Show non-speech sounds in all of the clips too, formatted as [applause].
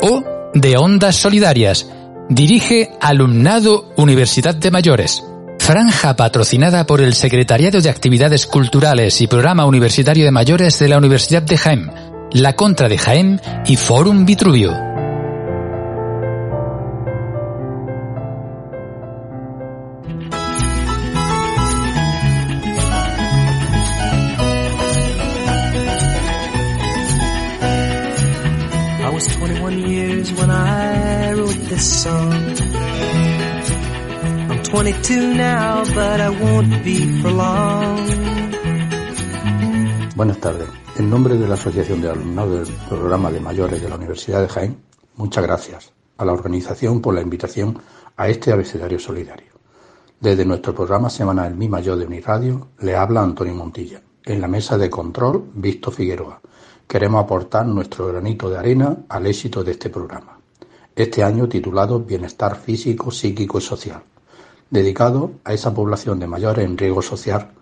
o de Ondas Solidarias. Dirige Alumnado Universidad de Mayores. Franja patrocinada por el Secretariado de Actividades Culturales y Programa Universitario de Mayores de la Universidad de Jaén, la Contra de Jaén y Fórum Vitruvio. Buenas tardes. En nombre de la Asociación de Alumnado del Programa de Mayores de la Universidad de Jaén, muchas gracias a la organización por la invitación a este abecedario solidario. Desde nuestro programa semanal Mi Mayor de Uniradio, le habla Antonio Montilla. En la mesa de control, Visto Figueroa. Queremos aportar nuestro granito de arena al éxito de este programa este año titulado Bienestar físico, psíquico y social, dedicado a esa población de mayores en riesgo social.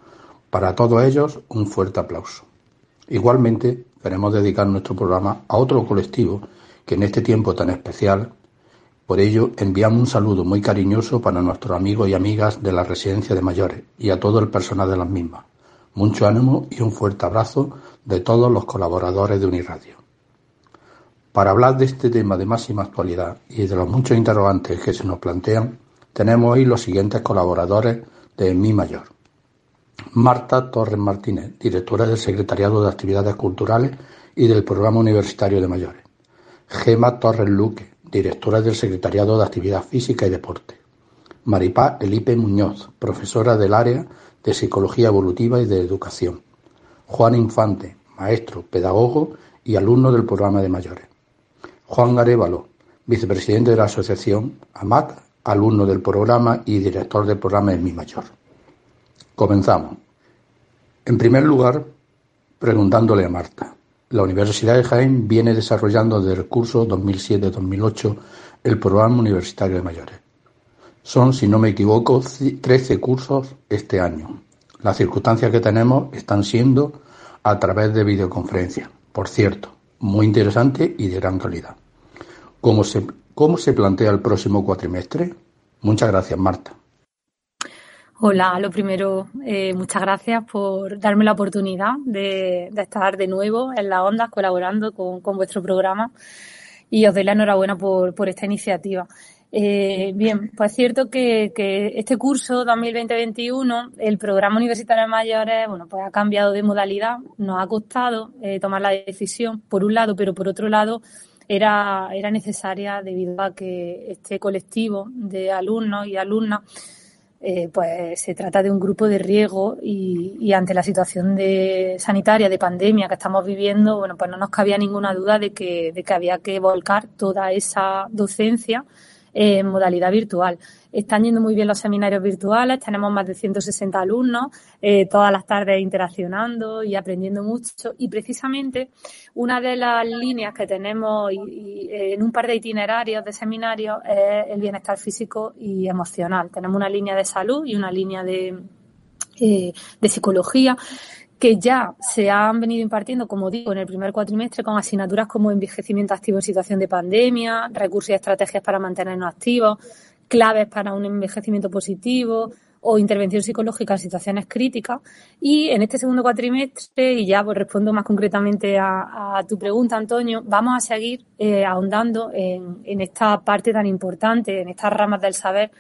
Para todos ellos, un fuerte aplauso. Igualmente, queremos dedicar nuestro programa a otro colectivo que en este tiempo tan especial, por ello enviamos un saludo muy cariñoso para nuestros amigos y amigas de la residencia de mayores y a todo el personal de las mismas. Mucho ánimo y un fuerte abrazo de todos los colaboradores de Uniradio. Para hablar de este tema de máxima actualidad y de los muchos interrogantes que se nos plantean, tenemos hoy los siguientes colaboradores de Mi Mayor. Marta Torres Martínez, directora del Secretariado de Actividades Culturales y del Programa Universitario de Mayores. Gema Torres Luque, directora del Secretariado de Actividad Física y Deporte. Maripá Elipe Muñoz, profesora del área de Psicología Evolutiva y de Educación. Juan Infante, maestro, pedagogo y alumno del programa de mayores. Juan Arevalo, vicepresidente de la asociación AMAC, alumno del programa y director del programa en Mi Mayor. Comenzamos. En primer lugar, preguntándole a Marta. La Universidad de Jaén viene desarrollando desde el curso 2007-2008 el programa universitario de mayores. Son, si no me equivoco, 13 cursos este año. Las circunstancias que tenemos están siendo a través de videoconferencia. Por cierto, muy interesante y de gran calidad. ¿Cómo se, cómo se plantea el próximo cuatrimestre? Muchas gracias, Marta. Hola, lo primero, eh, muchas gracias por darme la oportunidad de, estar de nuevo en la onda colaborando con, vuestro programa y os doy la enhorabuena por, por esta iniciativa. Eh, bien, pues es cierto que, este curso 2020-2021, el programa universitario de mayores, bueno, pues ha cambiado de modalidad, nos ha costado eh, tomar la decisión, por un lado, pero por otro lado, era, era necesaria debido a que este colectivo de alumnos y alumnas eh, pues se trata de un grupo de riesgo y, y, ante la situación de sanitaria de pandemia que estamos viviendo, bueno, pues no nos cabía ninguna duda de que, de que había que volcar toda esa docencia en modalidad virtual. Están yendo muy bien los seminarios virtuales, tenemos más de 160 alumnos, eh, todas las tardes interaccionando y aprendiendo mucho. Y precisamente una de las líneas que tenemos en un par de itinerarios de seminarios es el bienestar físico y emocional. Tenemos una línea de salud y una línea de, eh, de psicología que ya se han venido impartiendo, como digo, en el primer cuatrimestre con asignaturas como envejecimiento activo en situación de pandemia, recursos y estrategias para mantenernos activos, claves para un envejecimiento positivo o intervención psicológica en situaciones críticas. Y en este segundo cuatrimestre, y ya pues respondo más concretamente a, tu pregunta, Antonio, vamos a seguir eh, ahondando en, en esta parte tan importante, en estas ramas del saber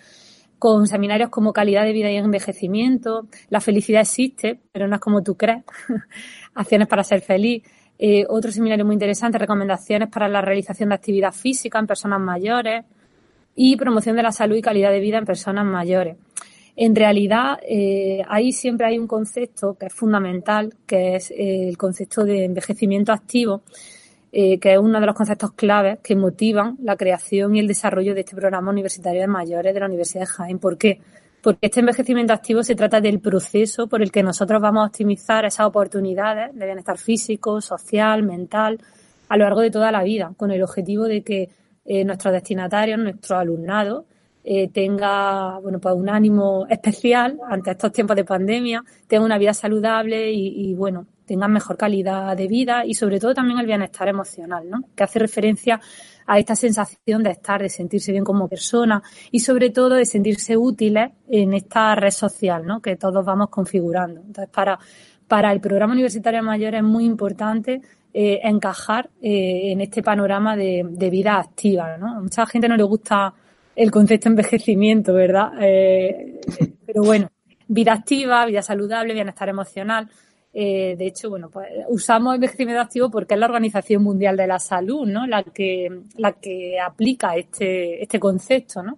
con seminarios como calidad de vida y envejecimiento, la felicidad existe, pero no es como tú crees, [laughs] acciones para ser feliz. Eh, otro seminario muy interesante, recomendaciones para la realización de actividad física en personas mayores y promoción de la salud y calidad de vida en personas mayores. En realidad, eh, ahí siempre hay un concepto que es fundamental, que es eh, el concepto de envejecimiento activo, eh, que es uno de los conceptos claves que motivan la creación y el desarrollo de este programa universitario de mayores de la Universidad de Jaén. ¿Por qué? Porque este envejecimiento activo se trata del proceso por el que nosotros vamos a optimizar esas oportunidades de bienestar físico, social, mental, a lo largo de toda la vida, con el objetivo de que eh, nuestros destinatarios, nuestro alumnado, eh, tenga bueno pues un ánimo especial ante estos tiempos de pandemia, tenga una vida saludable y, y bueno, tengan mejor calidad de vida y sobre todo también el bienestar emocional, ¿no? Que hace referencia a esta sensación de estar, de sentirse bien como persona y sobre todo de sentirse útiles en esta red social, ¿no? Que todos vamos configurando. Entonces, para, para el programa universitario mayor es muy importante eh, encajar eh, en este panorama de, vida activa, ¿no? A mucha gente no le gusta el concepto de [laughs] envejecimiento, ¿verdad? Eh, pero bueno, vida activa, vida saludable, bienestar emocional. Eh, de hecho, bueno, pues usamos envejecimiento activo porque es la Organización Mundial de la Salud, ¿no? La que, la que aplica este, este concepto, ¿no?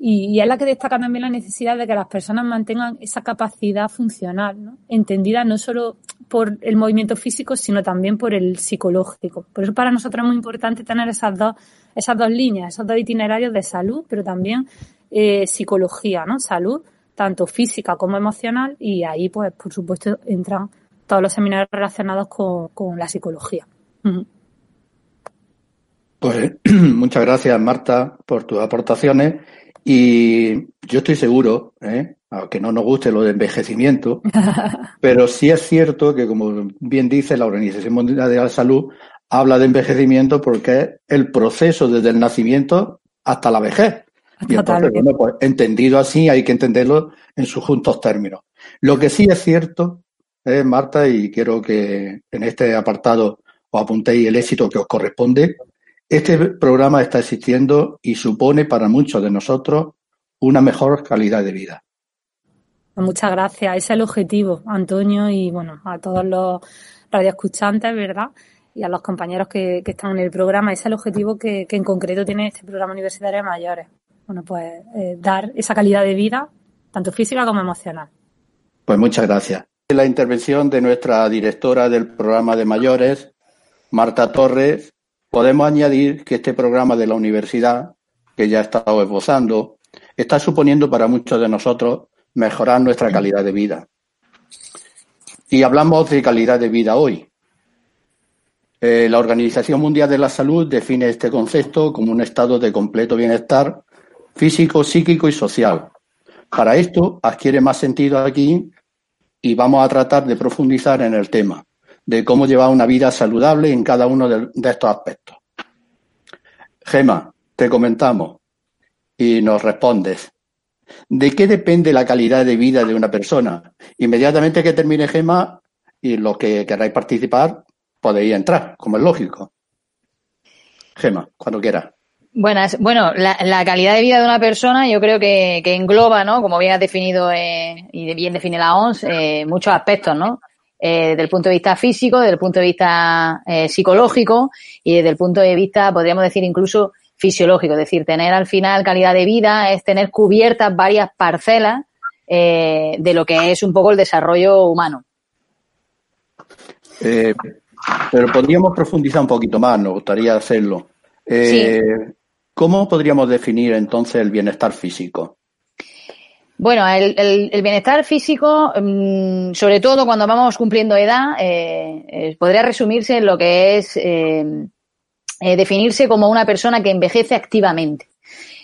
Y, y, es la que destaca también la necesidad de que las personas mantengan esa capacidad funcional, ¿no? entendida no solo por el movimiento físico, sino también por el psicológico. Por eso para nosotros es muy importante tener esas dos esas dos líneas, esos dos itinerarios de salud, pero también eh, psicología, ¿no? Salud, tanto física como emocional, y ahí, pues, por supuesto, entran todos los seminarios relacionados con, con la psicología. Pues [clears throat] muchas gracias, Marta, por tus aportaciones. Y yo estoy seguro, ¿eh? aunque no nos guste lo de envejecimiento, [laughs] pero sí es cierto que, como bien dice la Organización Mundial de la Salud, habla de envejecimiento porque es el proceso desde el nacimiento hasta la vejez. Y entonces, bueno, pues entendido así, hay que entenderlo en sus juntos términos. Lo que sí es cierto, eh, Marta, y quiero que en este apartado os apuntéis el éxito que os corresponde, este programa está existiendo y supone para muchos de nosotros una mejor calidad de vida. Muchas gracias. Ese es el objetivo, Antonio, y bueno, a todos los radioescuchantes, ¿verdad? y a los compañeros que, que están en el programa. Ese es el objetivo que, que, en concreto tiene este programa universitario de mayores. Bueno, pues eh, dar esa calidad de vida, tanto física como emocional. Pues muchas gracias. La intervención de nuestra directora del programa de mayores, Marta Torres, podemos añadir que este programa de la universidad, que ya he estado esbozando, está suponiendo para muchos de nosotros mejorar nuestra calidad de vida. Y hablamos de calidad de vida hoy, eh, la Organización Mundial de la Salud define este concepto como un estado de completo bienestar físico, psíquico y social. Para esto adquiere más sentido aquí y vamos a tratar de profundizar en el tema de cómo llevar una vida saludable en cada uno de, estos aspectos. Gema, te comentamos y nos respondes. ¿De qué depende la calidad de vida de una persona? Inmediatamente que termine Gema y los que queráis participar, podéis entrar, como es lógico. Gema, cuando quiera. Buenas. Bueno, la, la, calidad de vida de una persona yo creo que, engloba, ¿no? Como bien has definido eh, y bien define la OMS, eh, muchos aspectos, ¿no? Eh, desde el punto de vista físico, desde el punto de vista eh, psicológico y desde el punto de vista, podríamos decir, incluso fisiológico. Es decir, tener al final calidad de vida es tener cubiertas varias parcelas eh, de lo que es un poco el desarrollo humano. Eh, pero podríamos profundizar un poquito más, nos gustaría hacerlo. Eh, sí. ¿Cómo podríamos definir entonces el bienestar físico? Bueno, el, el, el bienestar físico, mmm, sobre todo cuando vamos cumpliendo edad, eh, eh, podría resumirse en lo que es eh, definirse como una persona que envejece activamente.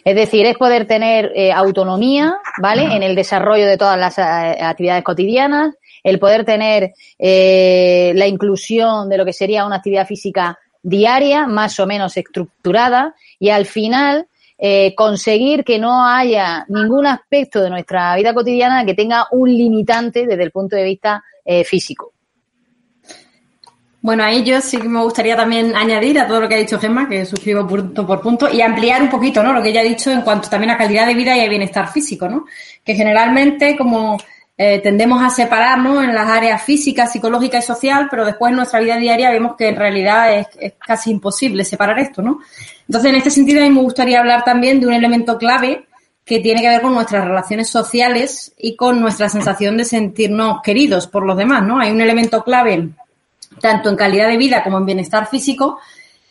Es decir, es poder tener autonomía, ¿vale? En el desarrollo de todas las actividades cotidianas, el poder tener eh, la inclusión de lo que sería una actividad física diaria, más o menos estructurada, y al final eh, conseguir que no haya ningún aspecto de nuestra vida cotidiana que tenga un limitante desde el punto de vista eh, físico. Bueno, ahí yo sí que me gustaría también añadir a todo lo que ha dicho Gemma, que suscribo punto por punto, y ampliar un poquito, ¿no? Lo que ella ha dicho en cuanto también a calidad de vida y a bienestar físico, ¿no? Que generalmente, como eh, tendemos a separarnos en las áreas física, psicológica y social, pero después en nuestra vida diaria vemos que en realidad es, es, casi imposible separar esto, ¿no? Entonces, en este sentido, a mí me gustaría hablar también de un elemento clave que tiene que ver con nuestras relaciones sociales y con nuestra sensación de sentirnos queridos por los demás, ¿no? Hay un elemento clave tanto en calidad de vida como en bienestar físico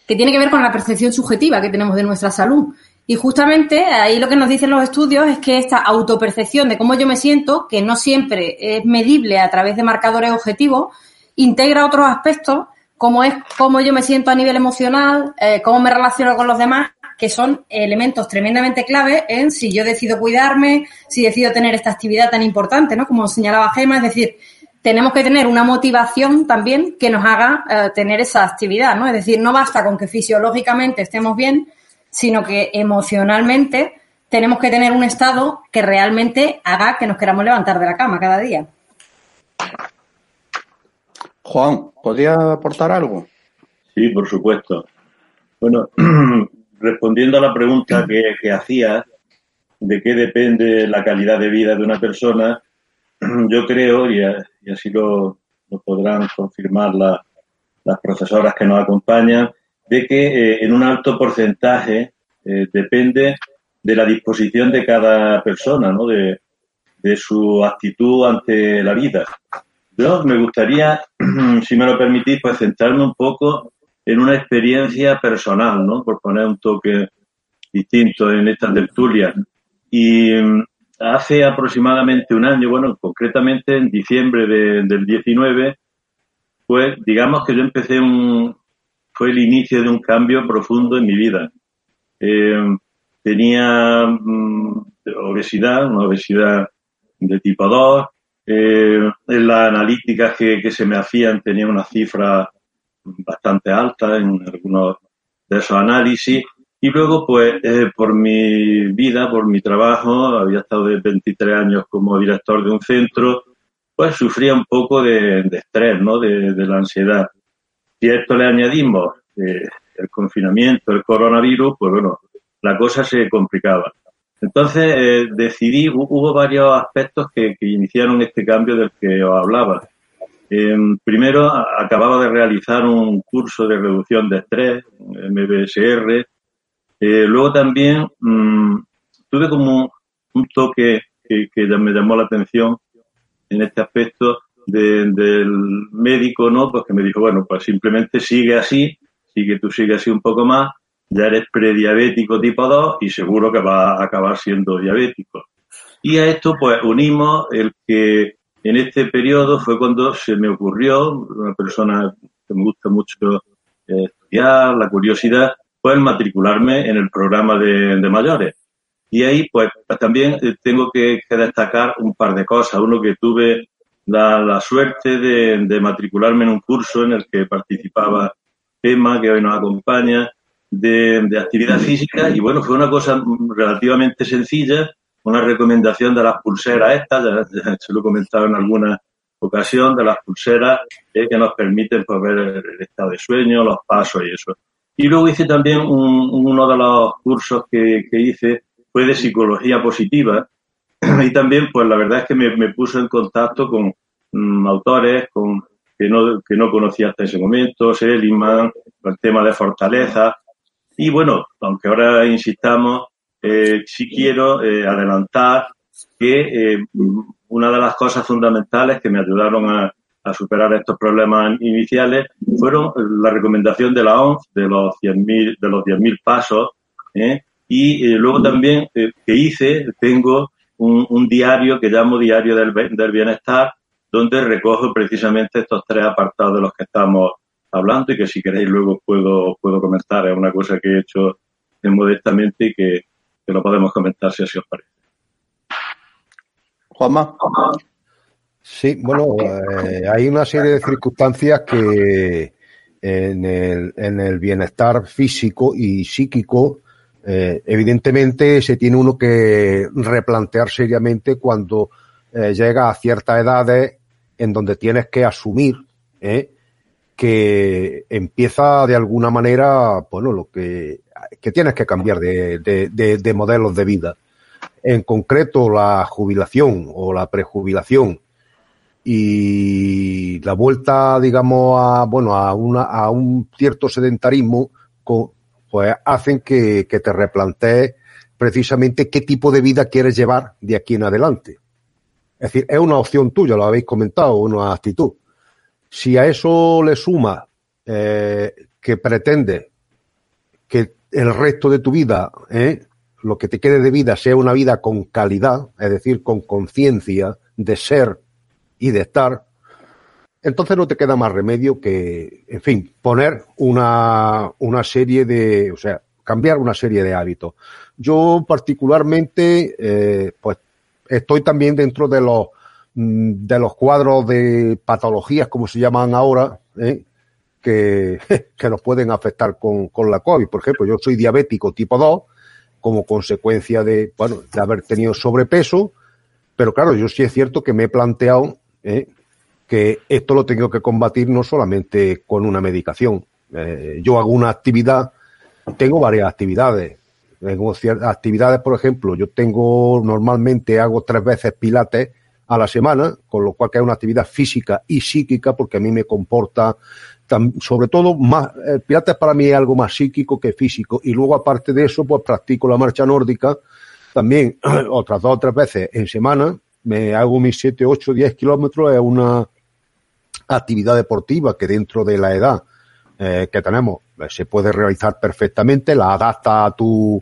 que tiene que ver con la percepción subjetiva que tenemos de nuestra salud. Y justamente ahí lo que nos dicen los estudios es que esta autopercepción de cómo yo me siento, que no siempre es medible a través de marcadores objetivos, integra otros aspectos, como es cómo yo me siento a nivel emocional, eh, cómo me relaciono con los demás, que son elementos tremendamente claves en si yo decido cuidarme, si decido tener esta actividad tan importante, ¿no? Como señalaba Gema, es decir, tenemos que tener una motivación también que nos haga eh, tener esa actividad, ¿no? Es decir, no basta con que fisiológicamente estemos bien, sino que emocionalmente tenemos que tener un estado que realmente haga que nos queramos levantar de la cama cada día. Juan, ¿podría aportar algo? Sí, por supuesto. Bueno, [clears throat] respondiendo a la pregunta que, que hacías de qué depende la calidad de vida de una persona, [clears throat] yo creo, y, así lo, podrán confirmar las profesoras que nos acompañan, de que eh, en un alto porcentaje eh, depende de la disposición de cada persona, ¿no? de, su actitud ante la vida. Yo me gustaría, [clears throat] si me lo permitís, pues centrarme un poco en una experiencia personal, ¿no? Por poner un toque distinto en esta tertulia. Y hace aproximadamente un año, bueno, concretamente en diciembre del 19, pues digamos que yo empecé un, fue el inicio de un cambio profundo en mi vida. Eh, tenía mm, obesidad, una obesidad de tipo 2, eh, en las analíticas que, se me hacían tenía una cifra bastante alta en algunos de esos análisis y luego, pues, eh, por mi vida, por mi trabajo, había estado de 23 años como director de un centro, pues sufría un poco de, estrés, ¿no? De, la ansiedad. Si a esto le añadimos eh, el confinamiento, el coronavirus, pues bueno, la cosa se complicaba. Entonces eh, decidí, hubo varios aspectos que, iniciaron este cambio del que os hablaba. primero, acababa de realizar un curso de reducción de estrés, MBSR, eh, luego también mmm, tuve como un toque que, me llamó la atención en este aspecto del médico, ¿no? Pues que me dijo, bueno, pues simplemente sigue así, sigue tú sigue así un poco más, ya eres prediabético tipo 2 y seguro que vas a acabar siendo diabético. Y a esto pues unimos el que en este periodo fue cuando se me ocurrió, una persona que me gusta mucho eh, estudiar, la curiosidad, pues matricularme en el programa de, mayores. Y ahí, pues, también eh, tengo que, destacar un par de cosas. Uno, que tuve la, suerte de, matricularme en un curso en el que participaba Emma, que hoy nos acompaña, de, actividad física. Y bueno, fue una cosa relativamente sencilla, una recomendación de las pulseras estas, ya, se lo he comentado en alguna ocasión, de las pulseras eh, que nos permiten pues, ver el estado de sueño, los pasos y eso. Y luego hice también uno de los cursos que, hice fue de psicología positiva [clears throat] y también pues la verdad es que me, me puso en contacto con mm, autores con, que, no, que no conocía hasta ese momento, Seligman, el tema de fortaleza y bueno, aunque ahora insistamos, eh, sí quiero eh, adelantar que eh, una de las cosas fundamentales que me ayudaron a, superar estos problemas iniciales fueron la recomendación de la OMS de los 100.000 de los 10.000 pasos ¿eh? y luego también que hice tengo un, diario que llamo diario del, del bienestar donde recojo precisamente estos tres apartados de los que estamos hablando y que si queréis luego puedo puedo comentar. Es una cosa que he hecho modestamente y que, que lo podemos comentar si así os parece. Juanma. Sí, bueno, eh, hay una serie de circunstancias que en el, en el bienestar físico y psíquico, eh, evidentemente se tiene uno que replantear seriamente cuando eh, llega a ciertas edades en donde tienes que asumir que empieza de alguna manera, bueno, lo que, que tienes que cambiar de, de, de modelos de vida. En concreto, la jubilación o la prejubilación y la vuelta, digamos, a, bueno, a, una, a un cierto sedentarismo, pues hacen que, te replantees precisamente qué tipo de vida quieres llevar de aquí en adelante. Es decir, es una opción tuya, lo habéis comentado, una actitud. Si a eso le suma eh, que pretende que el resto de tu vida, eh, lo que te quede de vida, sea una vida con calidad, es decir, con conciencia de ser y de estar, entonces no te queda más remedio que, en fin, poner una, una serie de, o sea, cambiar una serie de hábitos. Yo particularmente, eh, pues estoy también dentro de los mm, de los cuadros de patologías, como se llaman ahora, ¿eh? que, [laughs] que nos pueden afectar con, con la COVID. Por ejemplo, yo soy diabético tipo 2 como consecuencia de, bueno, de haber tenido sobrepeso, pero claro, yo sí es cierto que me he planteado ¿eh? Que esto lo tengo que combatir no solamente con una medicación. Eh, yo hago una actividad, tengo varias actividades. Tengo ciertas actividades, por ejemplo, yo tengo normalmente hago tres veces pilates a la semana, con lo cual que es una actividad física y psíquica, porque a mí me comporta sobre todo más, Pilates para mí es algo más psíquico que físico. Y luego, aparte de eso, pues practico la marcha nórdica también [clears throat] otras dos o tres veces en semana. Me hago mis 7, 8, 10 kilómetros. Es una actividad deportiva que dentro de la edad eh, que tenemos eh, se puede realizar perfectamente. La adapta a tu,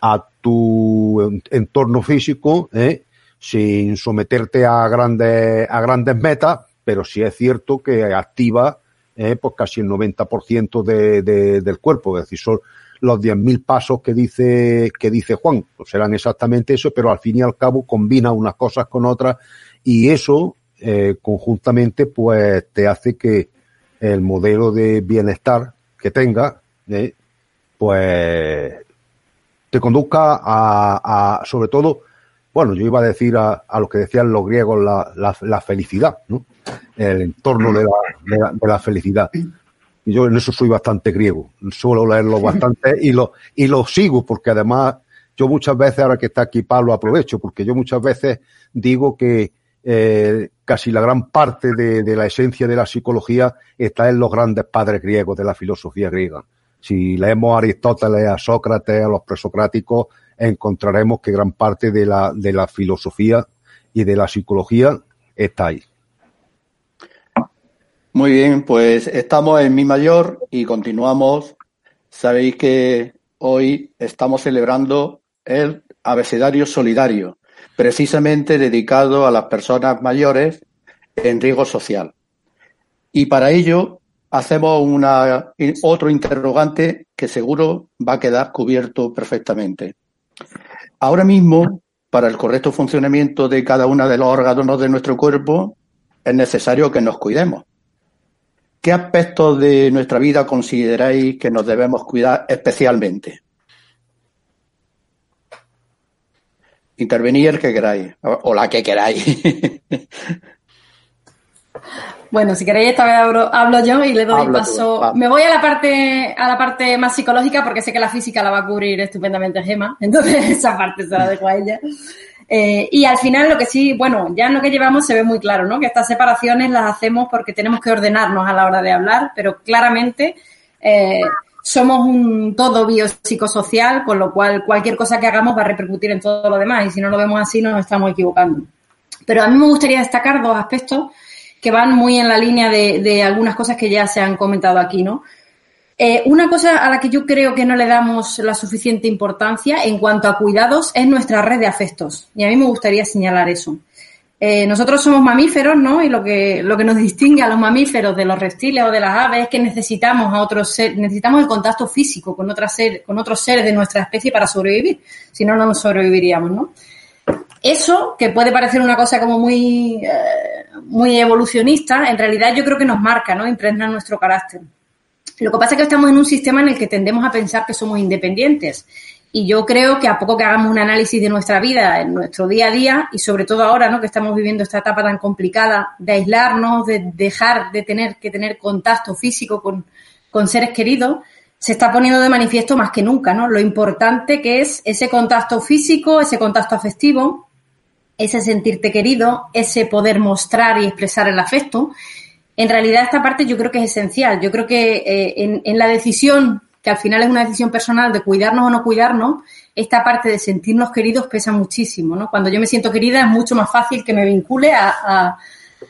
a tu entorno físico, ¿eh? sin someterte a grandes, a grandes metas, pero sí es cierto que activa pues casi el 90% de, de, del cuerpo. Es decir, son los 10.000 pasos que dice, que dice Juan. Pues serán exactamente eso, pero al fin y al cabo combina unas cosas con otras y eso eh, conjuntamente pues te hace que el modelo de bienestar que tenga eh, pues te conduzca a, sobre todo, bueno, yo iba a decir a, a lo que decían los griegos, la, la, la felicidad, el entorno de la, de la, felicidad. Y yo en eso soy bastante griego, suelo leerlo bastante y lo, y lo sigo porque además yo muchas veces, ahora que está aquí Pablo, aprovecho porque yo muchas veces digo que eh, casi la gran parte de, la esencia de la psicología está en los grandes padres griegos de la filosofía griega. Si leemos a Aristóteles, a Sócrates, a los presocráticos, encontraremos que gran parte de la, de la filosofía y de la psicología está ahí. Muy bien, pues estamos en Mi Mayor y continuamos. Sabéis que hoy estamos celebrando el abecedario solidario, precisamente dedicado a las personas mayores en riesgo social. Y para ello hacemos una, otro interrogante que seguro va a quedar cubierto perfectamente. Ahora mismo, para el correcto funcionamiento de cada uno de los órganos de nuestro cuerpo, es necesario que nos cuidemos ¿Qué aspectos de nuestra vida consideráis que nos debemos cuidar especialmente? Intervenir el que queráis, o la que queráis. [laughs] Bueno, si queréis esta vez hablo, yo y le doy paso. Me voy a la parte a la parte más psicológica porque sé que la física la va a cubrir estupendamente Gema, [laughs] entonces esa parte se la dejo a ella. Eh, y al final lo que sí, bueno, ya en lo que llevamos se ve muy claro, ¿no? Que estas separaciones las hacemos porque tenemos que ordenarnos a la hora de hablar, pero claramente eh, somos un todo biopsicosocial, con lo cual cualquier cosa que hagamos va a repercutir en todo lo demás y si no lo vemos así nos estamos equivocando. Pero a mí me gustaría destacar dos aspectos que van muy en la línea de, algunas cosas que ya se han comentado aquí, ¿no? Eh, una cosa a la que yo creo que no le damos la suficiente importancia en cuanto a cuidados es nuestra red de afectos. Y a mí me gustaría señalar eso. Eh, nosotros somos mamíferos, ¿no? Y lo que, lo que nos distingue a los mamíferos de los reptiles o de las aves es que necesitamos a otros seres, necesitamos el contacto físico con, otra ser, con otros seres de nuestra especie para sobrevivir. Si no, no sobreviviríamos, ¿no? Eso, que puede parecer una cosa como muy, eh, muy evolucionista, en realidad yo creo que nos marca, ¿no? Impregna nuestro carácter. Lo que pasa es que estamos en un sistema en el que tendemos a pensar que somos independientes. Y yo creo que a poco que hagamos un análisis de nuestra vida, en nuestro día a día, y sobre todo ahora, ¿no? Que estamos viviendo esta etapa tan complicada de aislarnos, de dejar de tener que tener contacto físico con, con seres queridos, se está poniendo de manifiesto más que nunca, ¿no? Lo importante que es ese contacto físico, ese contacto afectivo, ese sentirte querido, ese poder mostrar y expresar el afecto en realidad esta parte yo creo que es esencial. Yo creo que eh, en, en, la decisión, que al final es una decisión personal de cuidarnos o no cuidarnos, esta parte de sentirnos queridos pesa muchísimo. ¿no? Cuando yo me siento querida es mucho más fácil que me vincule a,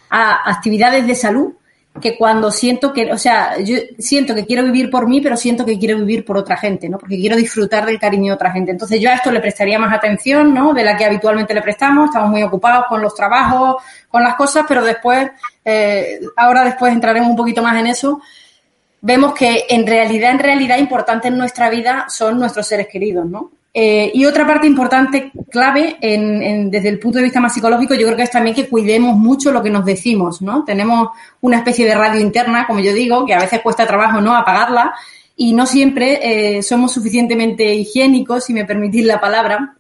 actividades de salud que cuando siento que, o sea, yo siento que quiero vivir por mí, pero siento que quiero vivir por otra gente, ¿no? Porque quiero disfrutar del cariño de otra gente. Entonces yo a esto le prestaría más atención, ¿no? De la que habitualmente le prestamos. Estamos muy ocupados con los trabajos, con las cosas, pero después, eh, ahora después entraremos un poquito más en eso. Vemos que en realidad, en realidad, importante en nuestra vida son nuestros seres queridos, ¿no? Eh, y otra parte importante, clave, desde el punto de vista más psicológico, yo creo que es también que cuidemos mucho lo que nos decimos, ¿no? Tenemos una especie de radio interna, como yo digo, que a veces cuesta trabajo, ¿no? Apagarla y no siempre eh, somos suficientemente higiénicos, si me permitís la palabra,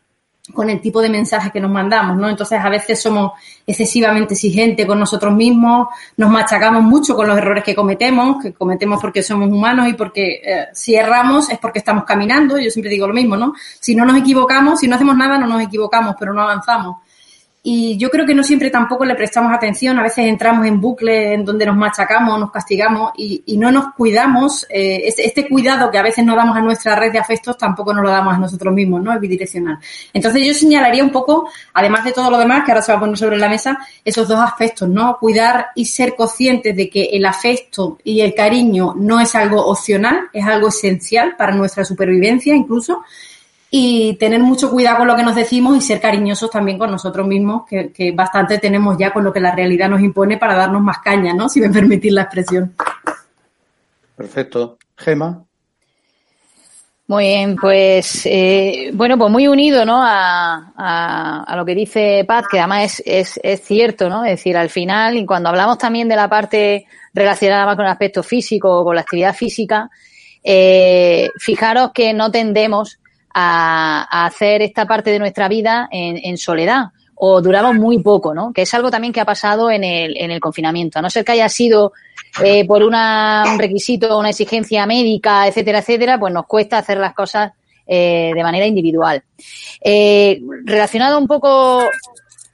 con el tipo de mensaje que nos mandamos, ¿no? Entonces, a veces somos excesivamente exigentes con nosotros mismos, nos machacamos mucho con los errores que cometemos, que cometemos porque somos humanos y porque eh, si erramos es porque estamos caminando, yo siempre digo lo mismo, ¿no? Si no nos equivocamos, si no hacemos nada, no nos equivocamos, pero no avanzamos y yo creo que no siempre tampoco le prestamos atención, a veces entramos en bucle en donde nos machacamos, nos castigamos y, no nos cuidamos, eh, este, cuidado que a veces no damos a nuestra red de afectos tampoco nos lo damos a nosotros mismos, ¿no? Es bidireccional. Entonces yo señalaría un poco, además de todo lo demás que ahora se va a poner sobre la mesa, esos dos aspectos, ¿no? Cuidar y ser conscientes de que el afecto y el cariño no es algo opcional, es algo esencial para nuestra supervivencia incluso y tener mucho cuidado con lo que nos decimos y ser cariñosos también con nosotros mismos, que, bastante tenemos ya con lo que la realidad nos impone para darnos más caña, ¿no? [laughs] Si me permitís la expresión. Perfecto. Gema. Muy bien, pues eh, bueno, pues muy unido, ¿no? A, a, lo que dice Paz, que además es, es, es, cierto, ¿no? Es decir, al final, y cuando hablamos también de la parte relacionada más con el aspecto físico o con la actividad física, eh, fijaros que no tendemos a, hacer esta parte de nuestra vida en, soledad o duramos muy poco, ¿no? Que es algo también que ha pasado en el, en el confinamiento. A no ser que haya sido eh, por una, un requisito, una exigencia médica, etcétera, etcétera, pues nos cuesta hacer las cosas eh, de manera individual. Eh, relacionado un poco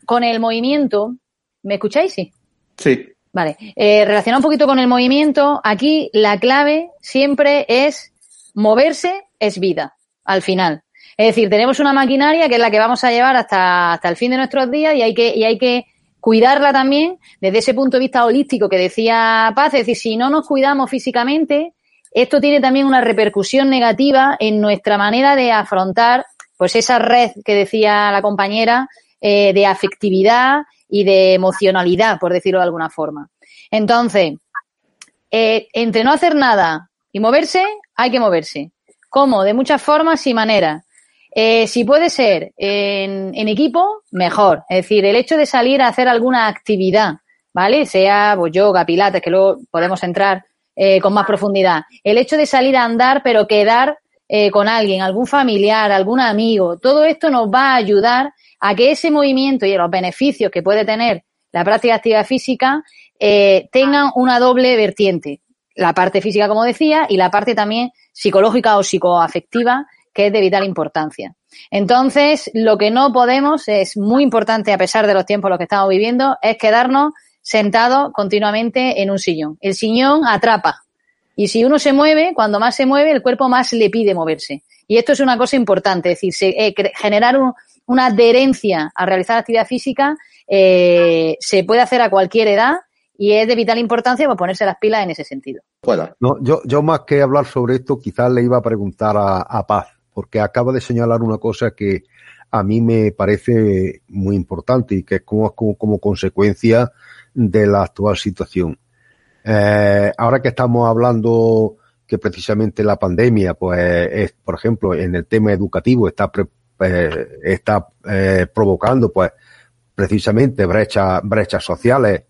con el movimiento, ¿me escucháis? Sí. Sí. Vale. Eh, relacionado un poquito con el movimiento, aquí la clave siempre es moverse es vida al final. Es decir, tenemos una maquinaria que es la que vamos a llevar hasta, hasta el fin de nuestros días y hay que, y hay que cuidarla también desde ese punto de vista holístico que decía Paz. Es decir, si no nos cuidamos físicamente, esto tiene también una repercusión negativa en nuestra manera de afrontar pues esa red que decía la compañera eh, de afectividad y de emocionalidad, por decirlo de alguna forma. Entonces, eh, entre no hacer nada y moverse, hay que moverse. ¿Cómo? De muchas formas y maneras. Eh, si puede ser en, equipo, mejor. Es decir, el hecho de salir a hacer alguna actividad, ¿vale? Sea pues, yoga, pilates, que luego podemos entrar eh, con más profundidad. El hecho de salir a andar, pero quedar eh, con alguien, algún familiar, algún amigo, todo esto nos va a ayudar a que ese movimiento y los beneficios que puede tener la práctica de actividad física tengan una doble vertiente. La parte física, como decía, y la parte también psicológica o psicoafectiva que es de vital importancia. Entonces, lo que no podemos, es muy importante a pesar de los tiempos en los que estamos viviendo, es quedarnos sentados continuamente en un sillón. El sillón atrapa. Y si uno se mueve, cuando más se mueve, el cuerpo más le pide moverse. Y esto es una cosa importante, es decir, eh, generar una adherencia a realizar actividad física eh, se puede hacer a cualquier edad y es de vital importancia pues, ponerse las pilas en ese sentido. No, yo, yo más que hablar sobre esto, quizás le iba a preguntar a, Paz, porque acaba de señalar una cosa que a mí me parece muy importante y que es como, como, consecuencia de la actual situación. Eh, ahora que estamos hablando que precisamente la pandemia, pues, es, por ejemplo, en el tema educativo está, eh, está eh, provocando, pues, precisamente brechas, brechas sociales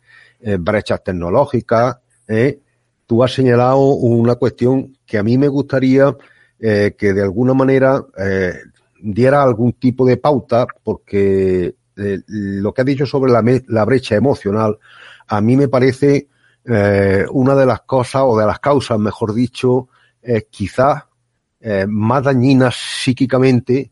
eh, brechas tecnológicas. ¿eh? Tú has señalado una cuestión que a mí me gustaría eh, que de alguna manera diera algún tipo de pauta, porque lo que has dicho sobre la, brecha emocional, a mí me parece una de las cosas, o de las causas, mejor dicho, quizás más dañinas psíquicamente,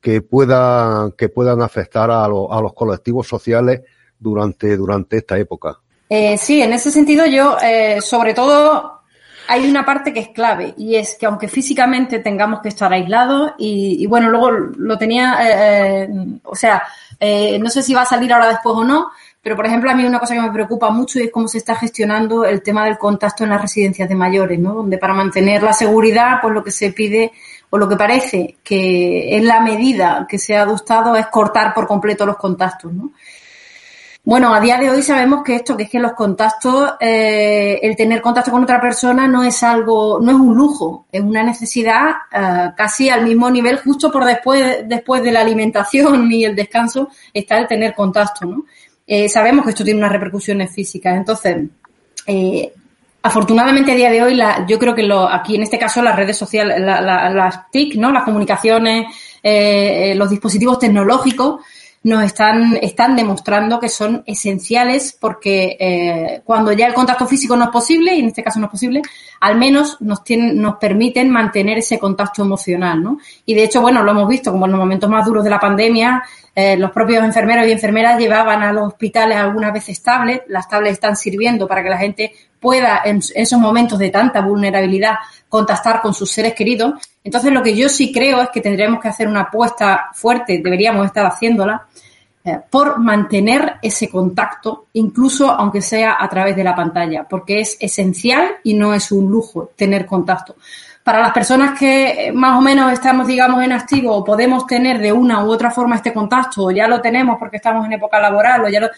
que puedan, que puedan afectar a, a los colectivos sociales durante, durante esta época. Eh, sí, en ese sentido yo, eh, sobre todo, hay una parte que es clave y es que aunque físicamente tengamos que estar aislados y, bueno, luego lo tenía, eh, o sea, no sé si va a salir ahora después o no, pero por ejemplo a mí una cosa que me preocupa mucho es cómo se está gestionando el tema del contacto en las residencias de mayores, ¿no? Donde para mantener la seguridad, pues lo que se pide o lo que parece que es la medida que se ha adoptado es cortar por completo los contactos, ¿no? Bueno, a día de hoy sabemos que esto, que es que los contactos, eh, el tener contacto con otra persona no es algo, no es un lujo, es una necesidad eh, casi al mismo nivel, justo por después, después de la alimentación y el descanso, está el tener contacto, ¿no? Eh, sabemos que esto tiene unas repercusiones físicas, entonces, afortunadamente a día de hoy, la, yo creo que lo, aquí en este caso las redes sociales, las TIC, ¿no? Las comunicaciones, los dispositivos tecnológicos, nos están, están demostrando que son esenciales porque eh, cuando ya el contacto físico no es posible, y en este caso no es posible, al menos nos, tienen, nos permiten mantener ese contacto emocional, ¿no? Y de hecho, bueno, lo hemos visto como en los momentos más duros de la pandemia, eh, los propios enfermeros y enfermeras llevaban a los hospitales algunas veces tablets, las tablets están sirviendo para que la gente pueda en esos momentos de tanta vulnerabilidad contactar con sus seres queridos. Entonces, lo que yo sí creo es que tendríamos que hacer una apuesta fuerte, deberíamos estar haciéndola, eh, por mantener ese contacto, incluso aunque sea a través de la pantalla, porque es esencial y no es un lujo tener contacto. Para las personas que más o menos estamos, digamos, en activo o podemos tener de una u otra forma este contacto, o ya lo tenemos porque estamos en época laboral, o ya lo,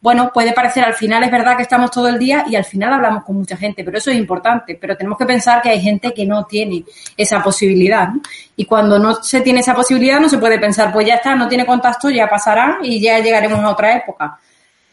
bueno, puede parecer al final es verdad que estamos todo el día y al final hablamos con mucha gente, pero eso es importante. Pero tenemos que pensar que hay gente que no tiene esa posibilidad. Y cuando no se tiene esa posibilidad, no se puede pensar, pues ya está, no tiene contacto, ya pasará y ya llegaremos a otra época.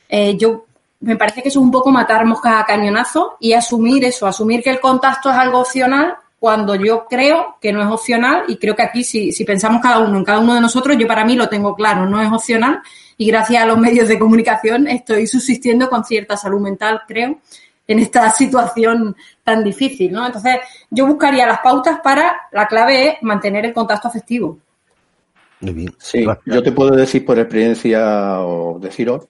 Eh, yo me parece que eso es un poco matar moscas a cañonazo y asumir eso, asumir que el contacto es algo opcional cuando yo creo que no es opcional y creo que aquí si, si pensamos cada uno en cada uno de nosotros, yo para mí lo tengo claro, no es opcional y gracias a los [laughs] medios de comunicación estoy subsistiendo con cierta salud mental, creo, en esta [laughs] situación tan difícil, ¿no? Entonces, yo buscaría las pautas para, la clave es mantener el contacto afectivo. Muy bien. Sí, yo te puedo decir por experiencia o deciros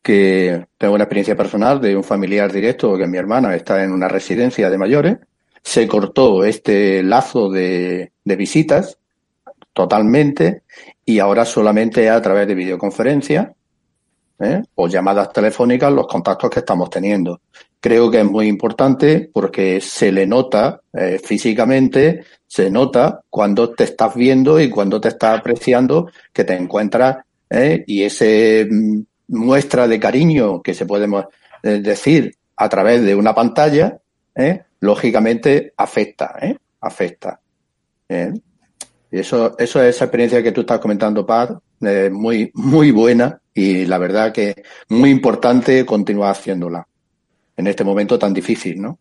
que tengo una experiencia personal de un familiar directo que mi hermana está en una residencia de mayores, se cortó este lazo de, visitas totalmente y ahora solamente a través de videoconferencia ¿eh? o llamadas telefónicas los contactos que estamos teniendo. Creo que es muy importante porque se le nota eh, físicamente, se nota cuando te estás viendo y cuando te estás apreciando que te encuentras ¿eh? y ese mm, muestra de cariño que se puede decir a través de una pantalla, lógicamente afecta, afecta. Y eso, eso es esa experiencia que tú estás comentando, Paz, eh, muy, muy buena y la verdad que muy importante continuar haciéndola en este momento tan difícil, ¿no?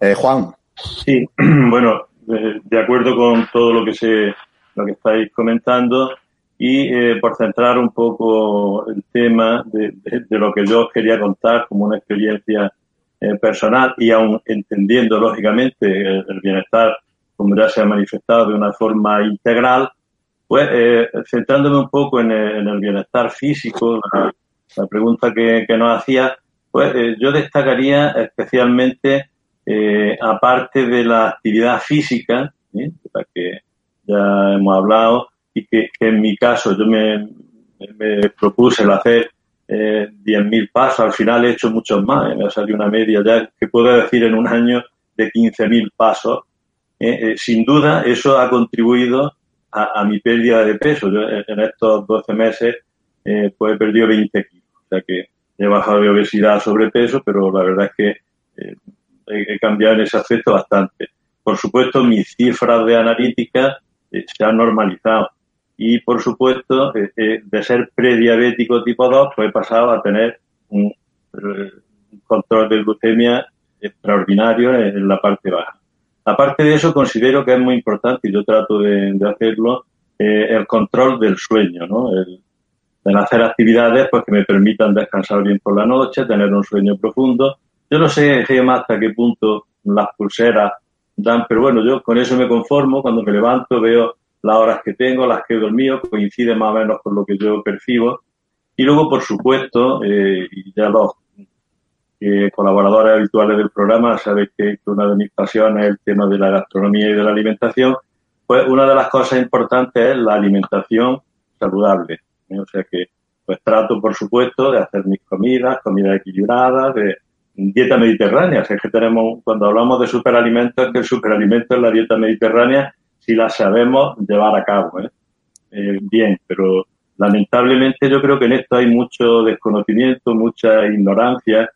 Eh, Juan. Sí, [clears throat] bueno, de acuerdo con todo lo que se, lo que estáis comentando y eh, por centrar un poco el tema de, de, lo que yo quería contar como una experiencia eh, personal y aún entendiendo lógicamente el bienestar como ya se ha manifestado de una forma integral, pues eh, centrándome un poco en el, bienestar físico, la, pregunta que, nos hacía, pues eh, yo destacaría especialmente, eh, aparte de la actividad física, la que ya hemos hablado, y que, en mi caso yo me, me propuse el hacer eh, 10.000 pasos, al final he hecho muchos más, me ha salido una media ya que puedo decir en un año de 15.000 pasos, eh, eh, sin duda, eso ha contribuido a, mi pérdida de peso. Yo en estos 12 meses eh, pues he perdido 20 kilos. O sea que he bajado de obesidad, sobrepeso, pero la verdad es que he, cambiado en ese aspecto bastante. Por supuesto, mis cifras de analítica se han normalizado. Y, por supuesto, de ser prediabético tipo 2, pues he pasado a tener un, un control de glucemia extraordinario en la parte baja. Aparte de eso, considero que es muy importante, y yo trato de, hacerlo, eh, el control del sueño, ¿no? El, hacer actividades pues, que me permitan descansar bien por la noche, tener un sueño profundo. Yo no sé, Gemma, hasta qué punto las pulseras dan, pero bueno, yo con eso me conformo. Cuando me levanto veo las horas que tengo, las que he dormido, coincide más o menos con lo que yo percibo. Y luego, por supuesto, eh, ya los colaboradores habituales del programa, sabéis que, una de mis pasiones es el tema de la gastronomía y de la alimentación, pues una de las cosas importantes es la alimentación saludable. ¿eh? O sea que pues trato, por supuesto, de hacer mis comidas, comidas equilibradas, de dieta mediterránea. Sea, que tenemos, cuando hablamos de superalimentos, que el superalimento es la dieta mediterránea si la sabemos llevar a cabo. ¿eh? Eh, bien, pero lamentablemente yo creo que en esto hay mucho desconocimiento, mucha ignorancia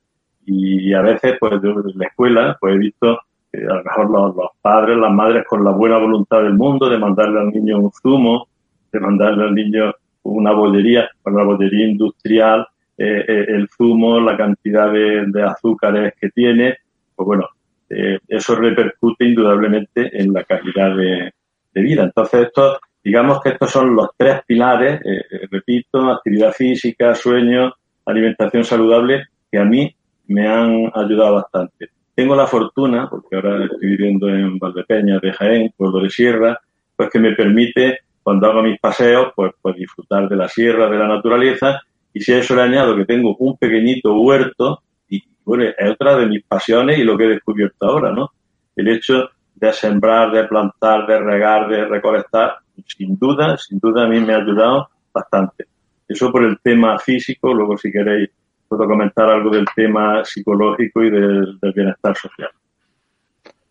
y a veces pues en la escuela pues he visto que a lo mejor los, padres, las madres con la buena voluntad del mundo de mandarle al niño un zumo, de mandarle al niño una bollería, una bollería industrial, eh, el zumo, la cantidad de, de, azúcares que tiene, pues bueno, eh, eso repercute indudablemente en la calidad de, de, vida. Entonces, esto, digamos que estos son los tres pilares, eh, eh, repito, actividad física, sueño, alimentación saludable, que a mí me han ayudado bastante. Tengo la fortuna, porque ahora estoy viviendo en Valdepeña de Jaén, pueblo de Sierra, pues que me permite, cuando hago mis paseos, pues, pues disfrutar de la sierra, de la naturaleza, y si eso le añado que tengo un pequeñito huerto, y bueno, es otra de mis pasiones y lo que he descubierto ahora, ¿no? El hecho de sembrar, de plantar, de regar, de recolectar, sin duda, sin duda a mí me ha ayudado bastante. Eso por el tema físico, luego si queréis puedo comentar algo del tema psicológico y del, del bienestar social.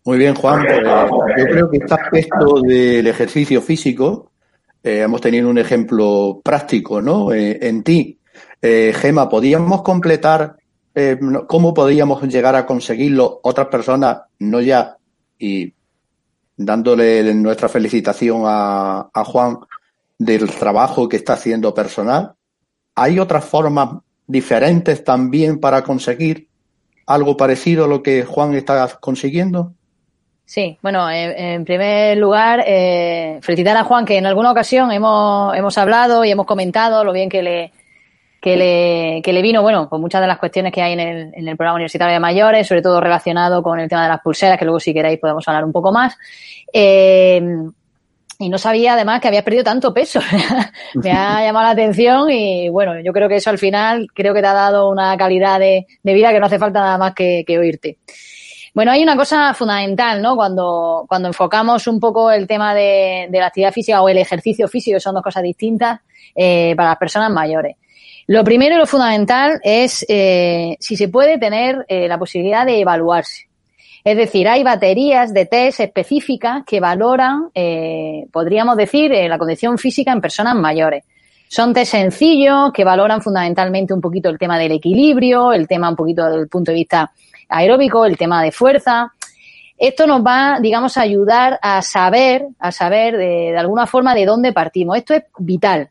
Muy bien, Juan. Pues, yo creo que este aspecto del ejercicio físico, eh, hemos tenido un ejemplo práctico, ¿no? Eh, en ti. Eh, Gema, ¿podíamos completar eh, cómo podíamos llegar a conseguirlo otras personas, no ya, y dándole nuestra felicitación a, Juan del trabajo que está haciendo personal? ¿Hay otras formas diferentes también para conseguir algo parecido a lo que Juan está consiguiendo? Sí, bueno, en, en primer lugar, eh, felicitar a Juan, que en alguna ocasión hemos, hemos hablado y hemos comentado lo bien que le, que le, que le vino, bueno, con muchas de las cuestiones que hay en el, en el programa universitario de mayores, sobre todo relacionado con el tema de las pulseras, que luego si queréis podemos hablar un poco más. Eh, y no sabía además que habías perdido tanto peso. [laughs] Me ha [laughs] llamado la atención y bueno, yo creo que eso al final creo que te ha dado una calidad de, de vida que no hace falta nada más que, que, oírte. Bueno, hay una cosa fundamental, ¿no? Cuando, cuando enfocamos un poco el tema de, de la actividad física o el ejercicio físico, son dos cosas distintas eh, para las personas mayores. Lo primero y lo fundamental es eh, si se puede tener eh, la posibilidad de evaluarse. Es decir, hay baterías de test específicas que valoran, eh, podríamos decir, eh, la condición física en personas mayores. Son test sencillos que valoran fundamentalmente un poquito el tema del equilibrio, el tema un poquito desde el punto de vista aeróbico, el tema de fuerza. Esto nos va, digamos, a ayudar a saber, a saber de, de alguna forma de dónde partimos. Esto es vital.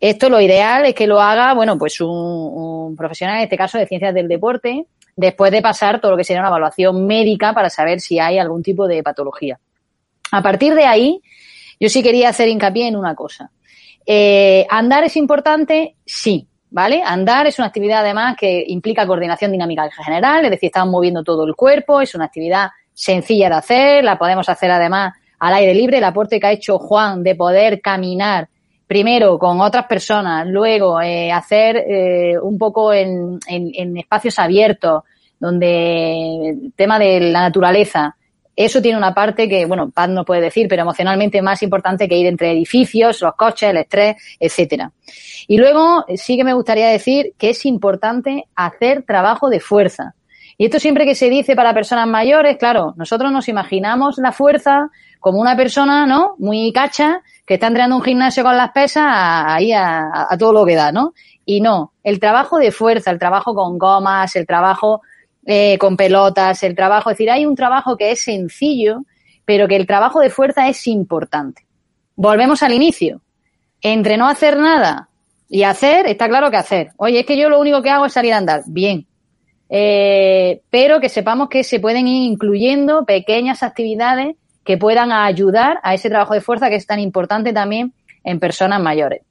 Esto lo ideal es que lo haga, bueno, pues un, profesional, en este caso de ciencias del deporte, después de pasar todo lo que sería una evaluación médica para saber si hay algún tipo de patología. A partir de ahí, yo sí quería hacer hincapié en una cosa. Eh, ¿Andar es importante? Sí, ¿vale? Andar es una actividad además que implica coordinación dinámica en general, es decir, estamos moviendo todo el cuerpo, es una actividad sencilla de hacer, la podemos hacer además al aire libre, el aporte que ha hecho Juan de poder caminar primero con otras personas, luego eh, hacer eh, un poco en, en, en, espacios abiertos, donde tema de la naturaleza, eso tiene una parte que, bueno, Paz no puede decir, pero emocionalmente más importante que ir entre edificios, los coches, el estrés, etcétera. Y luego sí que me gustaría decir que es importante hacer trabajo de fuerza. Y esto siempre que se dice para personas mayores, claro, nosotros nos imaginamos la fuerza como una persona, ¿no? Muy cacha, que está entrenando un gimnasio con las pesas ahí a, todo lo que da, ¿no? Y no, el trabajo de fuerza, el trabajo con gomas, el trabajo eh, con pelotas, el trabajo, es decir, hay un trabajo que es sencillo, pero que el trabajo de fuerza es importante. Volvemos al inicio. Entre no hacer nada y hacer, está claro que hacer. Oye, es que yo lo único que hago es salir a andar. Bien. Eh, pero que sepamos que se pueden ir incluyendo pequeñas actividades que puedan ayudar a ese trabajo de fuerza que es tan importante también en personas mayores.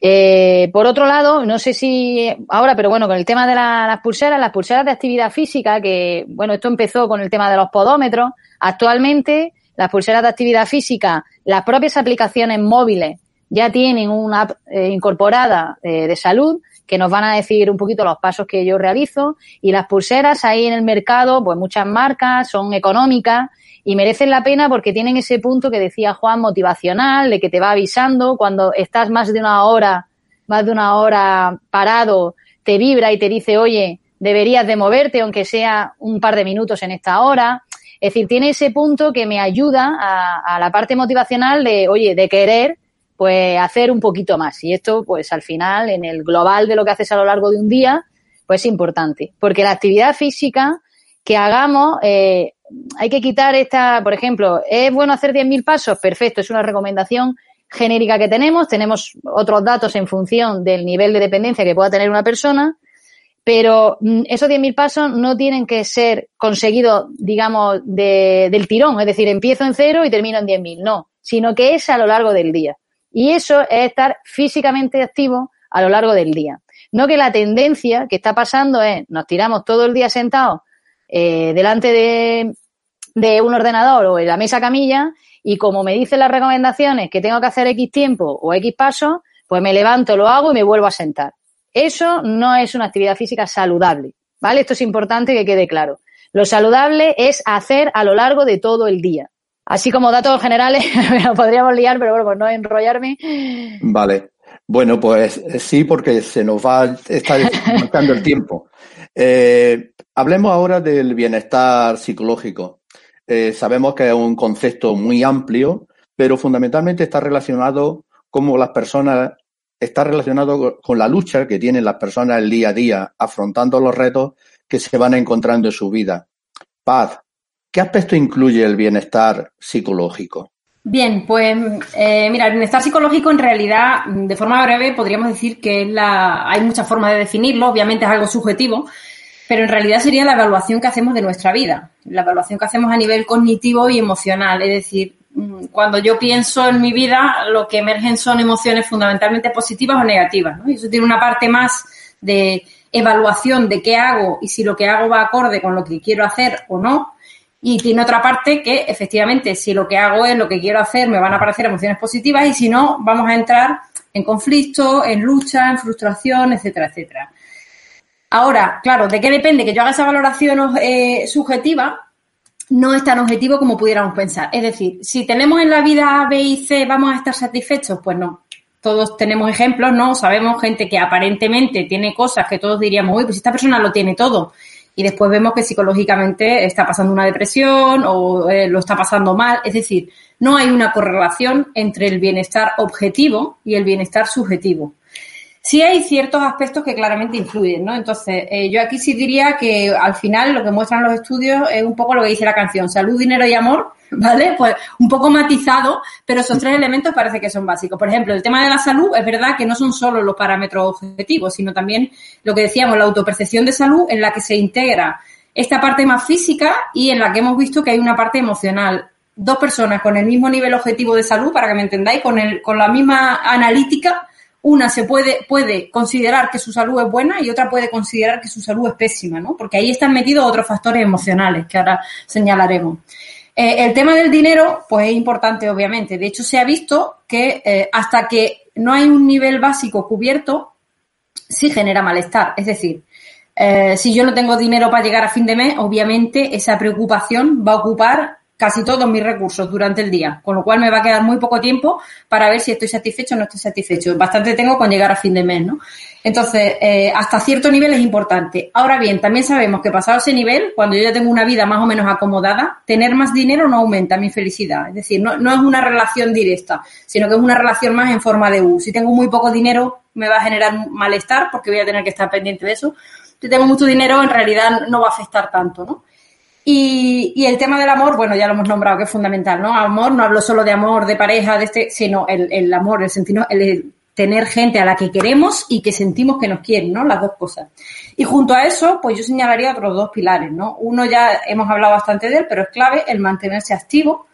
Eh, por otro lado, no sé si ahora, pero bueno, con el tema de la, las pulseras, las pulseras de actividad física, que bueno, esto empezó con el tema de los podómetros. Actualmente, las pulseras de actividad física, las propias aplicaciones móviles ya tienen una app eh, incorporada eh, de salud que nos van a decir un poquito los pasos que yo realizo y las pulseras ahí en el mercado, pues muchas marcas son económicas y merecen la pena porque tienen ese punto que decía Juan motivacional, de que te va avisando cuando estás más de una hora, más de una hora parado, te vibra y te dice, oye, deberías de moverte aunque sea un par de minutos en esta hora. Es decir, tiene ese punto que me ayuda a, a la parte motivacional de, oye, de querer pues hacer un poquito más. Y esto, pues al final, en el global de lo que haces a lo largo de un día, pues es importante. Porque la actividad física que hagamos, eh, hay que quitar esta, por ejemplo, ¿es bueno hacer 10.000 pasos? Perfecto, es una recomendación genérica que tenemos. Tenemos otros datos en función del nivel de dependencia que pueda tener una persona. Pero mm, esos 10.000 pasos no tienen que ser conseguidos, digamos, de, del tirón. Es decir, empiezo en cero y termino en 10.000. No, sino que es a lo largo del día. Y eso es estar físicamente activo a lo largo del día. No que la tendencia que está pasando es nos tiramos todo el día sentados eh, delante de, de un ordenador o en la mesa camilla y como me dicen las recomendaciones que tengo que hacer X tiempo o X pasos, pues me levanto, lo hago y me vuelvo a sentar. Eso no es una actividad física saludable, ¿vale? Esto es importante que quede claro. Lo saludable es hacer a lo largo de todo el día. Así como datos generales, [laughs] podríamos liar, pero bueno, pues no enrollarme. Vale. Bueno, pues sí, porque se nos va, está [laughs] marcando el tiempo. Eh, hablemos ahora del bienestar psicológico. Eh, sabemos que es un concepto muy amplio, pero fundamentalmente está relacionado cómo las personas está relacionado con la lucha que tienen las personas el día a día, afrontando los retos que se van encontrando en su vida. Paz, ¿qué aspecto incluye el bienestar psicológico? Bien, pues eh, mira, el bienestar psicológico en realidad, de forma breve, podríamos decir que es la, hay muchas formas de definirlo, obviamente es algo subjetivo, pero en realidad sería la evaluación que hacemos de nuestra vida, la evaluación que hacemos a nivel cognitivo y emocional, es decir, Mm, cuando yo pienso en mi vida, lo que emergen son emociones fundamentalmente positivas o negativas. ¿no? Y eso tiene una parte más de evaluación de qué hago y si lo que hago va acorde con lo que quiero hacer o no. Y tiene otra parte que efectivamente si lo que hago es lo que quiero hacer me van a aparecer emociones positivas y si no vamos a entrar en conflicto, en lucha, en frustración, etcétera, etcétera. Ahora, claro, ¿de qué depende que yo haga esa valoración eh, subjetiva? no es tan objetivo como pudiéramos pensar. Es decir, si tenemos en la vida A, B y C, ¿vamos a estar satisfechos? Pues no. Todos tenemos ejemplos, ¿no? Sabemos gente que aparentemente tiene cosas que todos diríamos, uy, pues esta persona lo tiene todo. Y después vemos que psicológicamente está pasando una depresión o eh, lo está pasando mal. Es decir, no hay una correlación entre el bienestar objetivo y el bienestar subjetivo. Sí hay ciertos aspectos que claramente influyen, ¿no? Entonces, eh, yo aquí sí diría que al final lo que muestran los estudios es un poco lo que dice la canción, salud, dinero y amor, [laughs] ¿vale? Pues un poco matizado, pero esos tres elementos parece que son básicos. Por ejemplo, el tema de la salud es verdad que no son solo los parámetros objetivos, sino también lo que decíamos, la autopercepción de salud en la que se integra esta parte más física y en la que hemos visto que hay una parte emocional. Dos personas con el mismo nivel objetivo de salud, para que me entendáis, con, el, con la misma analítica, una se puede, puede considerar que su salud es buena y otra puede considerar que su salud es pésima, ¿no? Porque ahí están metidos otros factores emocionales que ahora señalaremos. Eh, el tema del dinero, pues es importante, obviamente. De hecho, se ha visto que eh, hasta que no hay un nivel básico cubierto, sí genera malestar. Es decir, eh, si yo no tengo dinero para llegar a fin de mes, obviamente esa preocupación va a ocupar casi todos mis recursos durante el día, con lo cual me va a quedar muy poco tiempo para ver si estoy satisfecho o no estoy satisfecho. Bastante tengo con llegar a fin de mes, ¿no? Entonces, eh, hasta cierto nivel es importante. Ahora bien, también sabemos que pasado ese nivel, cuando yo ya tengo una vida más o menos acomodada, tener más dinero no aumenta mi felicidad. Es decir, no, no es una relación directa, sino que es una relación más en forma de U. Si tengo muy poco dinero, me va a generar malestar porque voy a tener que estar pendiente de eso. Si tengo mucho dinero, en realidad no va a afectar tanto, ¿no? Y, el tema del amor, bueno, ya lo hemos nombrado, que es fundamental, ¿no? Amor, no hablo solo de amor, de pareja, de este, sino el, amor, el sentido, el, tener gente a la que queremos y que sentimos que nos quieren, ¿no? Las dos cosas. Y junto a eso, pues yo señalaría otros dos pilares, ¿no? Uno ya hemos hablado bastante de él, pero es clave el mantenerse activo,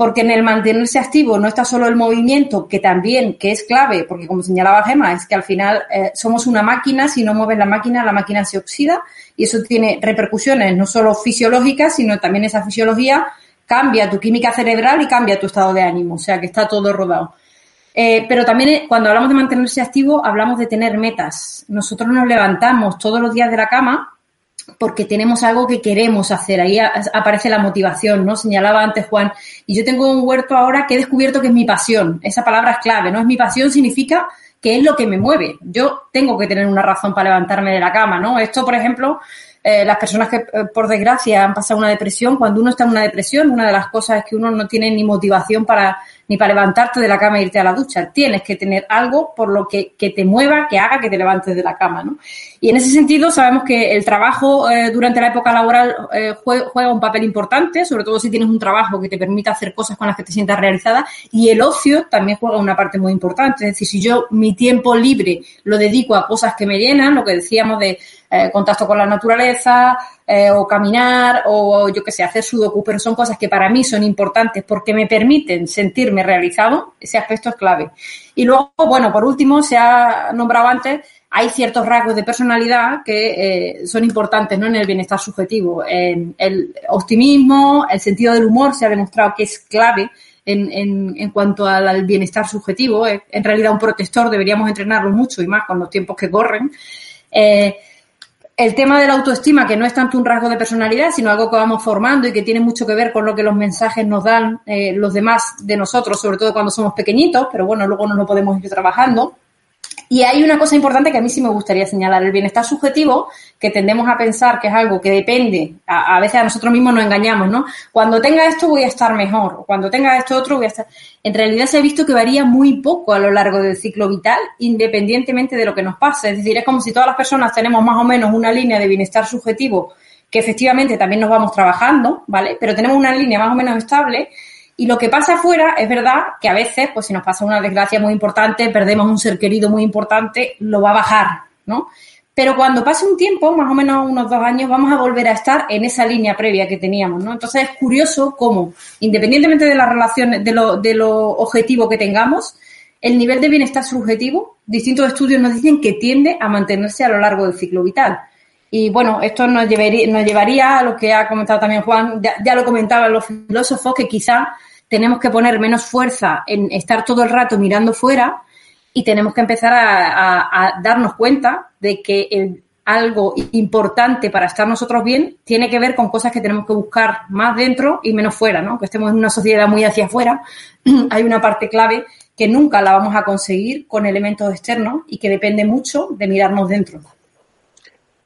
porque en el mantenerse activo no está solo el movimiento, que también, que es clave, porque como señalaba Gema, es que al final eh, somos una máquina, si no mueves la máquina, la máquina se oxida y eso tiene repercusiones no solo fisiológicas, sino también esa fisiología cambia tu química cerebral y cambia tu estado de ánimo, o sea que está todo rodado. Eh, pero también eh, cuando hablamos de mantenerse activo, hablamos de tener metas. Nosotros nos levantamos todos los días de la cama porque tenemos algo que queremos hacer. Ahí aparece la motivación, ¿no? Señalaba antes Juan. Y yo tengo un huerto ahora que he descubierto que es mi pasión. Esa palabra es clave, ¿no? Es mi pasión significa qué es lo que me mueve. Yo tengo que tener una razón para levantarme de la cama, ¿no? Esto, por ejemplo, eh, las personas que, eh, por desgracia, han pasado una depresión, cuando uno está en una depresión, una de las cosas es que uno no tiene ni motivación para ni para levantarte de la cama e irte a la ducha. Tienes que tener algo por lo que, que te mueva, que haga que te levantes de la cama, ¿no? Y en ese sentido sabemos que el trabajo eh, durante la época laboral juega, un papel importante, sobre todo si tienes un trabajo que te permita hacer cosas con las que te sientas realizada, y el ocio también juega una parte muy importante. Es decir, si yo mi tiempo libre lo dedico a cosas que me llenan, lo que decíamos de eh, contacto con la naturaleza, eh, o caminar, o yo qué sé, hacer sudoku, pero son cosas que para mí son importantes porque me permiten sentirme realizado, ese aspecto es clave. Y luego, bueno, por último, se ha nombrado antes, hay ciertos rasgos de personalidad que eh, son importantes ¿no? en el bienestar subjetivo. El optimismo, el sentido del humor se ha demostrado que es clave en, en, en, cuanto al, bienestar subjetivo. En realidad un protector, deberíamos entrenarlo mucho y más con los tiempos que corren. El tema de la autoestima, que no es tanto un rasgo de personalidad, sino algo que vamos formando y que tiene mucho que ver con lo que los mensajes nos dan eh, los demás de nosotros, sobre todo cuando somos pequeñitos, pero bueno, luego no lo podemos ir trabajando. Y hay una cosa importante que a mí sí me gustaría señalar, el bienestar subjetivo, que tendemos a pensar que es algo que depende, a, veces a nosotros mismos nos engañamos, ¿no? Cuando tenga esto voy a estar mejor, o cuando tenga esto otro voy a estar... En realidad se ha visto que varía muy poco a lo largo del ciclo vital, independientemente de lo que nos pase. Es decir, es como si todas las personas tenemos más o menos una línea de bienestar subjetivo que efectivamente también nos vamos trabajando, ¿vale? Pero tenemos una línea más o menos estable y lo que pasa afuera es verdad que a veces, pues si nos pasa una desgracia muy importante, perdemos un ser querido muy importante, lo va a bajar, ¿no? Pero cuando pase un tiempo, más o menos unos dos años, vamos a volver a estar en esa línea previa que teníamos, ¿no? Entonces es curioso cómo, independientemente de las relaciones, de lo, de lo objetivo que tengamos, el nivel de bienestar subjetivo, distintos estudios nos dicen que tiende a mantenerse a lo largo del ciclo vital. Y bueno, esto nos llevaría, nos llevaría a lo que ha comentado también Juan, ya, lo comentaban los filósofos, que quizá tenemos que poner menos fuerza en estar todo el rato mirando fuera y tenemos que empezar a, darnos cuenta de que algo importante para estar nosotros bien tiene que ver con cosas que tenemos que buscar más dentro y menos fuera, ¿no? Que estemos en una sociedad muy hacia afuera, [clears throat] hay una parte clave que nunca la vamos a conseguir con elementos externos y que depende mucho de mirarnos dentro.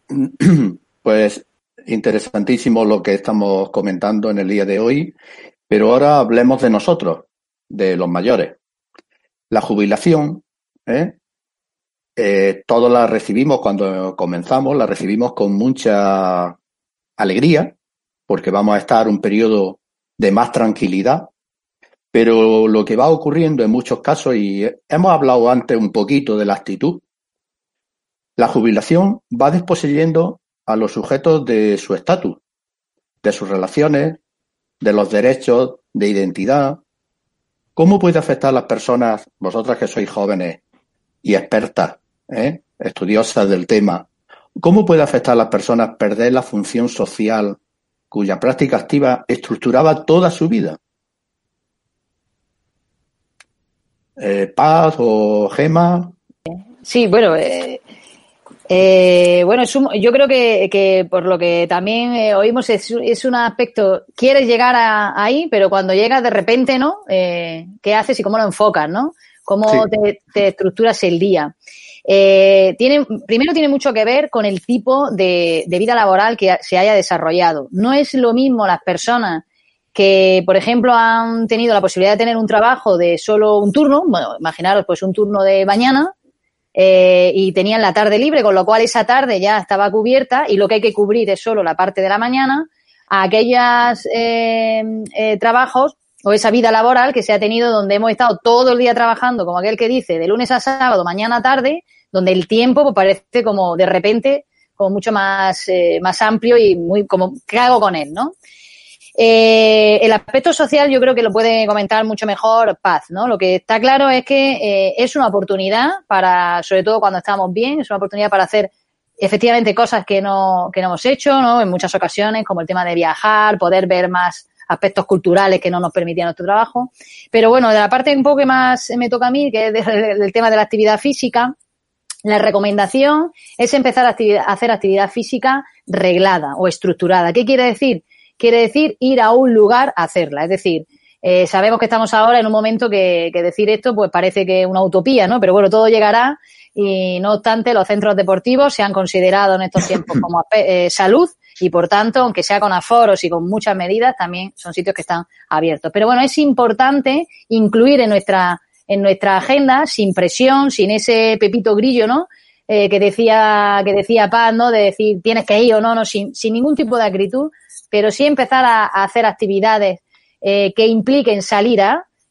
[clears throat] Pues interesantísimo lo que estamos comentando en el día de hoy pero ahora hablemos de nosotros, de los mayores. La jubilación, ¿eh? Eh, todos la recibimos cuando comenzamos, la recibimos con mucha alegría, porque vamos a estar un periodo de más tranquilidad. Pero lo que va ocurriendo en muchos casos, y hemos hablado antes un poquito de la actitud, la jubilación va desposeyendo a los sujetos de su estatus, de sus relaciones, de los derechos de identidad. ¿Cómo puede afectar a las personas, vosotras que sois jóvenes y expertas, ¿eh? estudiosas del tema, cómo puede afectar a las personas perder la función social cuya práctica activa estructuraba toda su vida? Eh, Paz o Gema. Sí, bueno, eh, eh, bueno, es yo creo que, por lo que también eh, oímos es, es, un aspecto, quieres llegar ahí, pero cuando llegas de repente, ¿no? Eh, ¿Qué haces y cómo lo enfocas, ¿no? ¿Cómo te, estructuras el día? Eh, tiene, primero tiene mucho que ver con el tipo de, de, vida laboral que se haya desarrollado. No es lo mismo las personas que, por ejemplo, han tenido la posibilidad de tener un trabajo de solo un turno, bueno, imaginaros pues un turno de mañana, eh, y tenían la tarde libre, con lo cual esa tarde ya estaba cubierta y lo que hay que cubrir es solo la parte de la mañana, a aquellos eh, eh, trabajos o esa vida laboral que se ha tenido donde hemos estado todo el día trabajando, como aquel que dice, de lunes a sábado, mañana a tarde, donde el tiempo pues, parece como de repente como mucho más, más amplio y muy como, ¿qué hago con él, no? Eh, el aspecto social yo creo que lo puede comentar mucho mejor Paz, ¿no? Lo que está claro es que eh, es una oportunidad para, sobre todo cuando estamos bien, es una oportunidad para hacer efectivamente cosas que no, que no hemos hecho, ¿no? En muchas ocasiones, como el tema de viajar, poder ver más aspectos culturales que no nos permitían nuestro trabajo. Pero bueno, de la parte un poco que más me toca a mí, que es del tema de la actividad física, la recomendación es empezar a, a hacer actividad física reglada o estructurada. ¿Qué quiere decir? Quiere decir ir a un lugar a hacerla. Es decir, Eh, sabemos que estamos ahora en un momento que, que, decir esto pues parece que es una utopía, ¿no? Pero bueno, todo llegará y no obstante los centros deportivos se han considerado en estos tiempos [laughs] como eh, salud y por tanto, aunque sea con aforos y con muchas medidas, también son sitios que están abiertos. Pero bueno, es importante incluir en nuestra en nuestra agenda sin presión, sin ese pepito grillo, ¿no? Eh, que decía que decía Paz, ¿no? De decir tienes que ir o no, no, sin, sin ningún tipo de acritud, pero sí empezar a, hacer actividades eh, que impliquen salir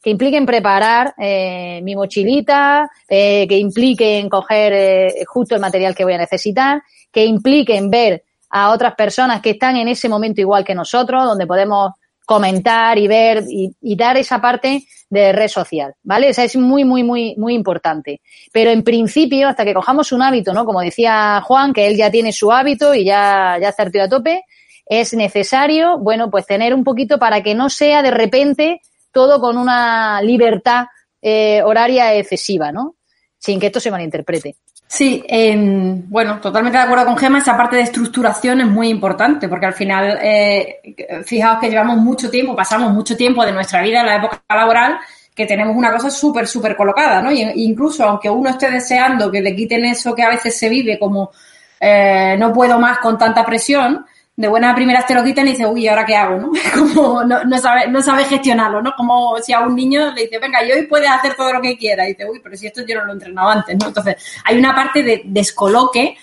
que impliquen preparar eh, mi mochilita, eh, que impliquen coger eh, justo el material que voy a necesitar, que impliquen ver a otras personas que están en ese momento igual que nosotros, donde podemos comentar y ver y, y, dar esa parte de red social, ¿vale? O sea, es muy, muy, muy, muy importante. Pero en principio, hasta que cojamos un hábito, ¿no? Como decía Juan, que él ya tiene su hábito y ya, ya está a tope, es necesario, bueno, pues tener un poquito para que no sea de repente todo con una libertad eh, horaria excesiva, ¿no? Sin que esto se malinterprete. Sí, eh, bueno, totalmente de acuerdo con Gemma. Esa parte de estructuración es muy importante porque al final, eh, fijaos que llevamos mucho tiempo, pasamos mucho tiempo de nuestra vida en la época laboral que tenemos una cosa súper, súper colocada, ¿no? Y incluso aunque uno esté deseando que le quiten eso que a veces se vive como eh, no puedo más con tanta presión, de buena primera te lo quitan y dices, uy, ¿ahora qué hago? ¿no? [laughs] Como no, no, sabe, no sabe gestionarlo, ¿no? Como si a un niño le dice, venga, y hoy puedes hacer todo lo que quiera. Y dice, uy, pero si esto yo no lo he entrenado antes, ¿no? Entonces, hay una parte de descoloque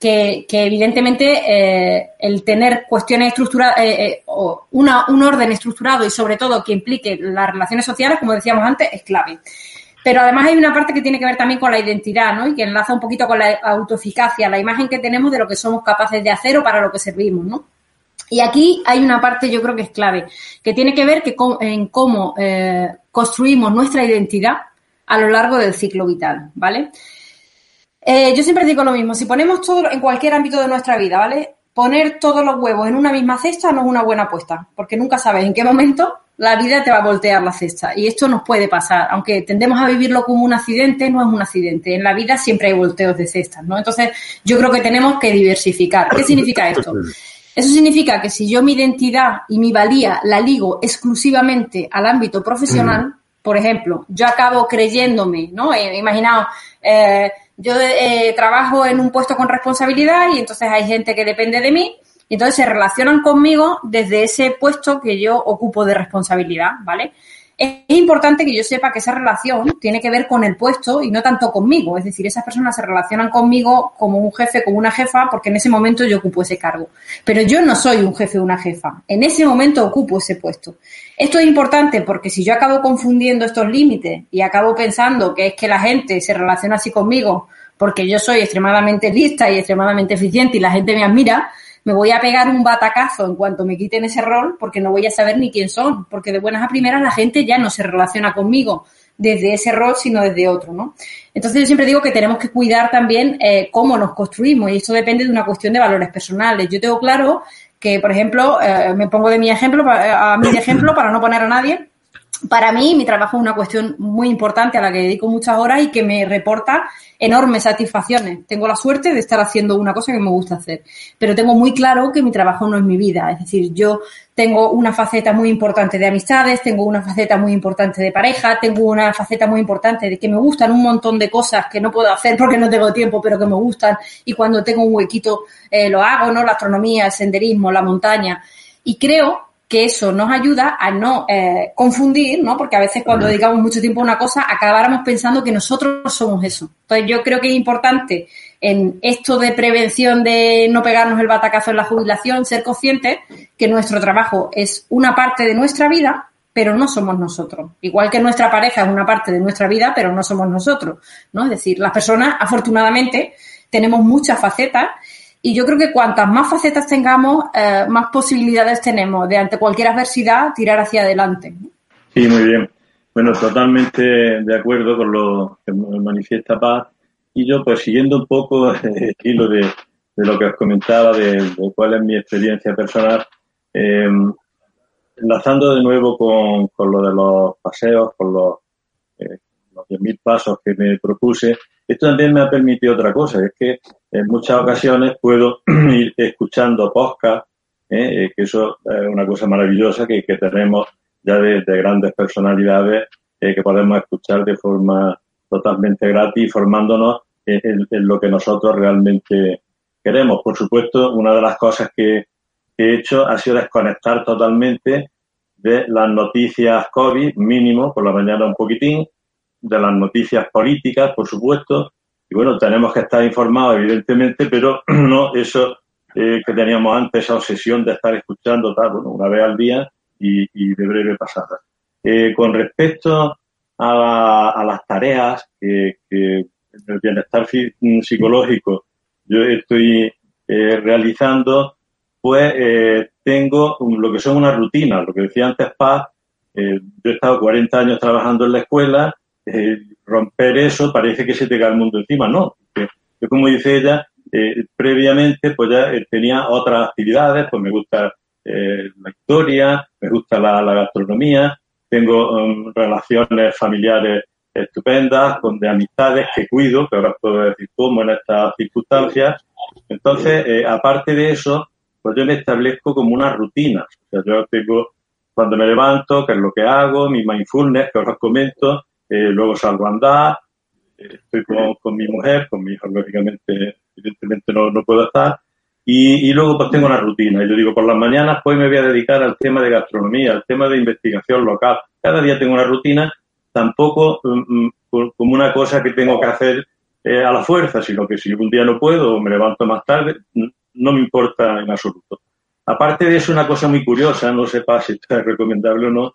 que, que evidentemente eh, el tener cuestiones estructuradas, eh, eh, o una, un orden estructurado y sobre todo que implique las relaciones sociales, como decíamos antes, es clave. Pero además hay una parte que tiene que ver también con la identidad, ¿no? Y que enlaza un poquito con la autoeficacia, la imagen que tenemos de lo que somos capaces de hacer o para lo que servimos, ¿no? Y aquí hay una parte, yo creo que es clave, que tiene que ver que en cómo eh, construimos nuestra identidad a lo largo del ciclo vital, ¿vale? Eh, yo siempre digo lo mismo, si ponemos todo en cualquier ámbito de nuestra vida, ¿vale? Poner todos los huevos en una misma cesta no es una buena apuesta, porque nunca sabes en qué momento la vida te va a voltear la cesta. Y esto nos puede pasar. Aunque tendemos a vivirlo como un accidente, no es un accidente. En la vida siempre hay volteos de cestas, ¿no? Entonces, yo creo que tenemos que diversificar. ¿Qué significa esto? Eso significa que si yo mi identidad y mi valía la ligo exclusivamente al ámbito profesional, mm. por ejemplo, yo acabo creyéndome, ¿no? Eh, imaginaos, eh, yo eh, trabajo en un puesto con responsabilidad y entonces hay gente que depende de mí y entonces se relacionan conmigo desde ese puesto que yo ocupo de responsabilidad, ¿vale? Es importante que yo sepa que esa relación tiene que ver con el puesto y no tanto conmigo. Es decir, esas personas se relacionan conmigo como un jefe, como una jefa, porque en ese momento yo ocupo ese cargo. Pero yo no soy un jefe o una jefa. En ese momento ocupo ese puesto. Esto es importante porque si yo acabo confundiendo estos límites y acabo pensando que es que la gente se relaciona así conmigo porque yo soy extremadamente lista y extremadamente eficiente y la gente me admira, me voy a pegar un batacazo en cuanto me quiten ese rol porque no voy a saber ni quién son, porque de buenas a primeras la gente ya no se relaciona conmigo desde ese rol, sino desde otro, ¿no? Entonces yo siempre digo que tenemos que cuidar también eh, cómo nos construimos y esto depende de una cuestión de valores personales. Yo tengo claro que, por ejemplo, eh, me pongo de mi ejemplo, a mi ejemplo para no poner a nadie, para mí mi trabajo es una cuestión muy importante a la que dedico muchas horas y que me reporta enormes satisfacciones. Tengo la suerte de estar haciendo una cosa que me gusta hacer, pero tengo muy claro que mi trabajo no es mi vida. Es decir, yo tengo una faceta muy importante de amistades, tengo una faceta muy importante de pareja, tengo una faceta muy importante de que me gustan un montón de cosas que no puedo hacer porque no tengo tiempo, pero que me gustan y cuando tengo un huequito eh, lo hago, ¿no? La astronomía, el senderismo, la montaña. Y creo que eso nos ayuda a no eh, confundir, ¿no? Porque a veces cuando dedicamos mucho tiempo a una cosa, acabáramos pensando que nosotros somos eso. Entonces yo creo que es importante en esto de prevención de no pegarnos el batacazo en la jubilación, ser conscientes que nuestro trabajo es una parte de nuestra vida, pero no somos nosotros. Igual que nuestra pareja es una parte de nuestra vida, pero no somos nosotros, ¿no? Es decir, las personas, afortunadamente, tenemos muchas facetas y yo creo que cuantas más facetas tengamos, eh, más posibilidades tenemos de ante cualquier adversidad tirar hacia adelante. Sí, muy bien. Bueno, totalmente de acuerdo con lo que manifiesta Paz. Y yo, pues siguiendo un poco [laughs] el estilo de, de lo que os comentaba, de, cuál es mi experiencia personal, eh, enlazando de nuevo con, con, lo de los paseos, con los, eh, los 10.000 pasos que me propuse, esto también me ha permitido otra cosa, es que en muchas ocasiones puedo [clears throat] ir escuchando podcast, ¿eh? que eso es una cosa maravillosa que, que tenemos ya de, grandes personalidades que podemos escuchar de forma totalmente gratis, formándonos en, lo que nosotros realmente queremos. Por supuesto, una de las cosas que, he hecho ha sido desconectar totalmente de las noticias COVID, mínimo, por la mañana un poquitín, de las noticias políticas, por supuesto. Bueno, tenemos que estar informados, evidentemente, pero [clears throat] no eso eh, que teníamos antes, esa obsesión de estar escuchando tal, bueno, una vez al día y, de breve pasada. Eh, con respecto a, las tareas que, que el bienestar psicológico yo estoy eh, realizando, pues tengo lo que son unas rutinas, lo que decía antes Paz, yo he estado 40 años trabajando en la escuela, romper eso parece que se te cae el mundo encima, no, yo como dice ella, previamente pues ya tenía otras actividades, pues me gusta la historia, me gusta la, gastronomía, tengo um, relaciones familiares estupendas, con de amistades que cuido, que ahora puedo decir cómo en estas circunstancias. Entonces, eh, aparte de eso, pues yo me establezco como una rutina. O sea, yo tengo, cuando me levanto, qué es lo que hago, mi mindfulness, que os comento, eh, luego salgo a andar, eh, estoy con, mi mujer, con mi hija, lógicamente, evidentemente no, no puedo estar, y, y, luego pues tengo una rutina. Y yo digo, por las mañanas pues me voy a dedicar al tema de gastronomía, al tema de investigación local. Cada día tengo una rutina tampoco mm, mm, como una cosa que tengo que hacer eh, a la fuerza, sino que si un día no puedo o me levanto más tarde, no me importa en absoluto. Aparte de eso, una cosa muy curiosa, no sepa si es recomendable o no,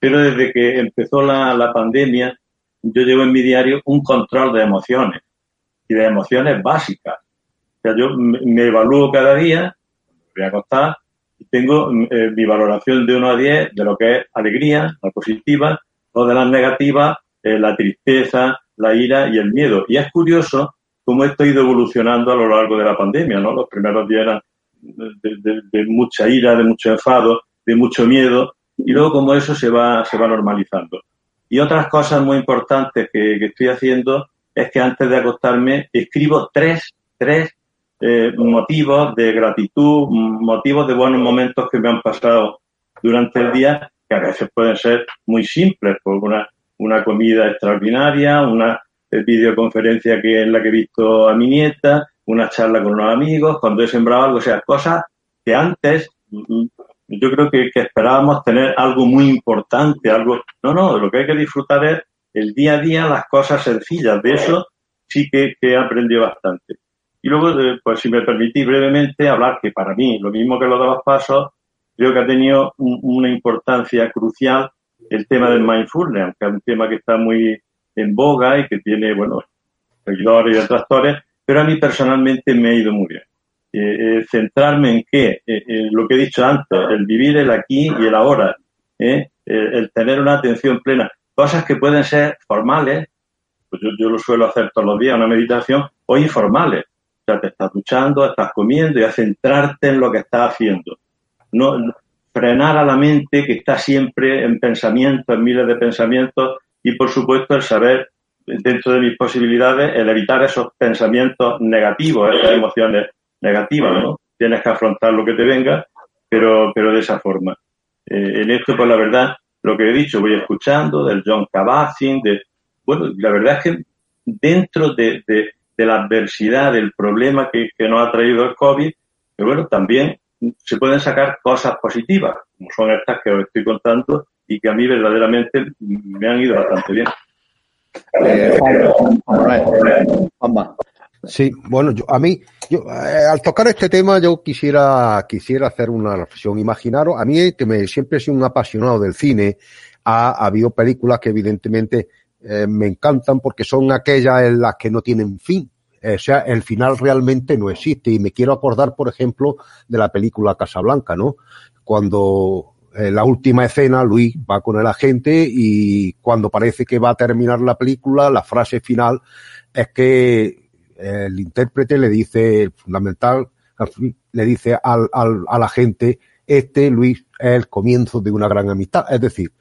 pero desde que empezó la, la pandemia, yo llevo en mi diario un control de emociones y de emociones básicas. O sea, yo me evalúo cada día, me voy a acostar, y tengo eh, mi valoración de 1 a 10 de lo que es alegría, la positiva, o de las negativas, eh, la tristeza, la ira y el miedo. Y es curioso cómo esto ha ido evolucionando a lo largo de la pandemia, ¿no? Los primeros días eran de, mucha ira, de mucho enfado, de mucho miedo, y luego como eso se va, se va normalizando. Y otras cosas muy importantes que, estoy haciendo es que antes de acostarme escribo tres, tres eh, motivos de gratitud, motivos de buenos momentos que me han pasado durante el día que a veces pueden ser muy simples, por una, una comida extraordinaria, una eh, videoconferencia que en la que he visto a mi nieta, una charla con unos amigos, cuando he sembrado algo, o sea, cosas que antes mm, mm, yo creo que, esperábamos tener algo muy importante, algo... No, no, lo que hay que disfrutar es el día a día, las cosas sencillas. De eso sí que, he aprendido bastante. Y luego, eh, pues si me permitís brevemente hablar que para mí, lo mismo que los dos pasos, creo que ha tenido una importancia crucial el tema del mindfulness, aunque es un tema que está muy en boga y que tiene, bueno, seguidores y detractores, pero a mí personalmente me ha ido muy bien. Eh, eh, centrarme en qué, eh, lo que he dicho antes, el vivir el aquí y el ahora, el tener una atención plena, cosas que pueden ser formales, pues yo, yo, lo suelo hacer todos los días, una meditación, o informales. O sea, te estás duchando, estás comiendo y a centrarte en lo que estás haciendo. No frenar a la mente que está siempre en pensamientos, en miles de pensamientos, y por supuesto el saber, dentro de mis posibilidades, el evitar esos pensamientos negativos, esas emociones negativas, ¿no? Tienes que afrontar lo que te venga, pero, pero de esa forma. Eh, en esto, pues la verdad, lo que he dicho, voy escuchando del John Kabat-Zinn, de, bueno, la verdad es que dentro de, de, la adversidad, del problema que, que nos ha traído el COVID, pero bueno, también se pueden sacar cosas positivas, como son estas que os estoy contando y que a mí verdaderamente me han ido bastante bien. Eh, sí, bueno, yo, a mí, yo, eh, al tocar este tema, yo quisiera, quisiera hacer una reflexión. Imaginaros, a mí, que me, siempre he sido un apasionado del cine, ha, habido películas que evidentemente eh, me encantan porque son aquellas en las que no tienen fin. O sea, el final realmente no existe. Y me quiero acordar, por ejemplo, de la película Casablanca, ¿no? Cuando en eh, la última escena, Luis va con el agente y cuando parece que va a terminar la película, la frase final es que el intérprete le dice, fundamental, le dice al, al, al agente, este, Luis, es el comienzo de una gran amistad. Es decir,